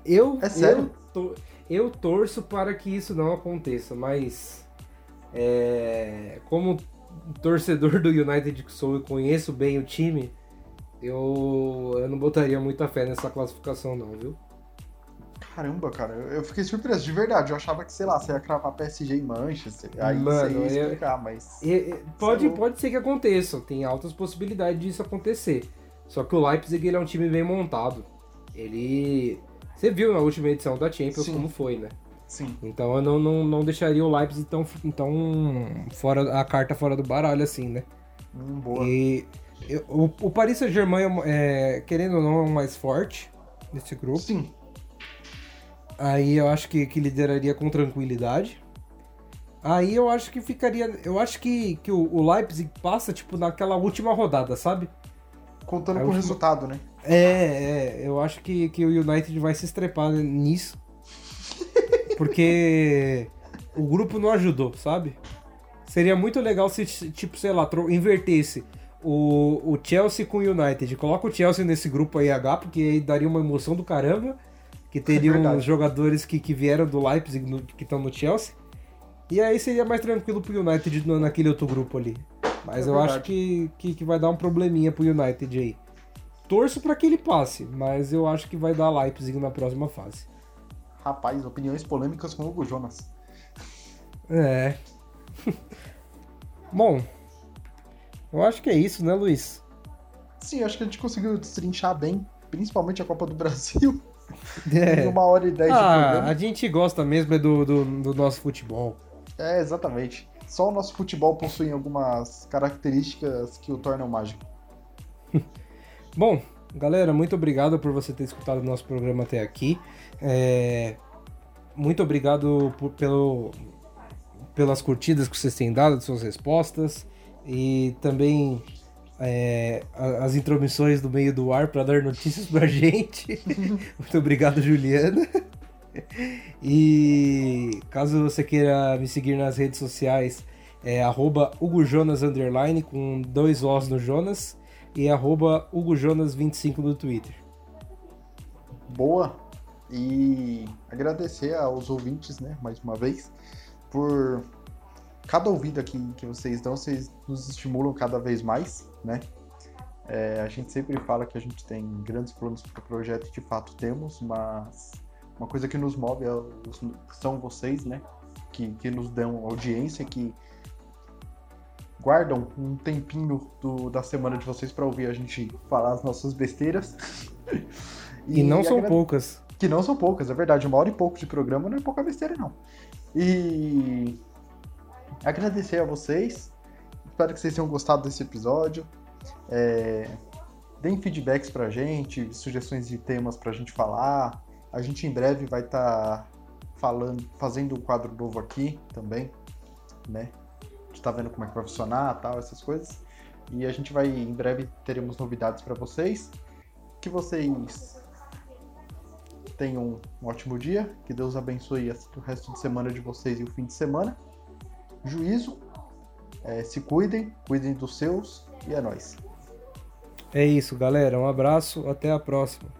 Eu, é sério? Eu, eu torço para que isso não aconteça, mas é, como torcedor do United que sou e conheço bem o time, eu, eu não botaria muita fé nessa classificação não, viu? Caramba, cara, eu fiquei surpreso, de verdade. Eu achava que, sei lá, você ia cravar PSG e Manchester. Aí Mano, você ia explicar, mas. pode, pode ser que aconteça, tem altas possibilidades disso acontecer. Só que o Leipzig ele é um time bem montado. Ele. Você viu na última edição da Champions Sim. como foi, né? Sim. Então eu não, não, não deixaria o Leipzig tão, tão fora a carta fora do baralho assim, né? Hum, boa. E o, o Paris Saint-Germain, é, querendo ou não, é o mais forte nesse grupo. Sim. Aí eu acho que, que lideraria com tranquilidade. Aí eu acho que ficaria. Eu acho que, que o, o Leipzig passa, tipo, naquela última rodada, sabe? Contando com o resultado, né? É, é. Eu acho que, que o United vai se estrepar nisso. Porque o grupo não ajudou, sabe? Seria muito legal se, tipo, sei lá, invertesse o, o Chelsea com o United. Coloca o Chelsea nesse grupo aí H, porque aí daria uma emoção do caramba que teriam é jogadores que, que vieram do Leipzig, no, que estão no Chelsea. E aí seria mais tranquilo pro United naquele outro grupo ali. Mas é eu verdade. acho que, que, que, vai dar um probleminha pro United aí. Torço para que ele passe, mas eu acho que vai dar Leipzig na próxima fase. Rapaz, opiniões polêmicas com o Hugo Jonas. É. Bom, eu acho que é isso, né, Luiz? Sim, acho que a gente conseguiu destrinchar bem, principalmente a Copa do Brasil. É. Em uma hora e dez de Ah, programa. a gente gosta mesmo é do, do, do nosso futebol. É, exatamente. Só o nosso futebol possui algumas características que o tornam mágico. Bom, galera, muito obrigado por você ter escutado o nosso programa até aqui. É, Muito obrigado por- pelo, pelas curtidas que vocês têm dado, suas respostas. E também é, as intromissões do meio do ar para dar notícias pra gente. muito obrigado, Juliana. E caso você queira me seguir nas redes sociais, é arroba HugoJonas underline, com dois Os no Jonas, e arroba HugoJonas25 no Twitter. Boa. E agradecer aos ouvintes, né, mais uma vez, por cada ouvida que, que vocês dão, vocês nos estimulam cada vez mais, né? É, a gente sempre fala que a gente tem grandes planos para o projeto de fato temos, mas uma coisa que nos move é os- são vocês, né? Que, que nos dão audiência, que guardam um tempinho do- da semana de vocês para ouvir a gente falar as nossas besteiras. E, não são agrade- poucas. que não são poucas, é verdade. Uma hora e pouco de programa não é pouca besteira, não. E agradecer a vocês. Espero que vocês tenham gostado desse episódio. É, Deem feedbacks pra gente, sugestões de temas pra gente falar. A gente em breve vai estar falando, fazendo um quadro novo aqui também, né? A gente tá vendo como é que vai funcionar, tal, essas coisas. E a gente vai, em breve, teremos novidades pra vocês. Que vocês tenham um ótimo dia, que Deus abençoe o resto de semana de vocês e o fim de semana. Juízo, é, se cuidem, cuidem dos seus e é nóis. É isso, galera. Um abraço, até a próxima.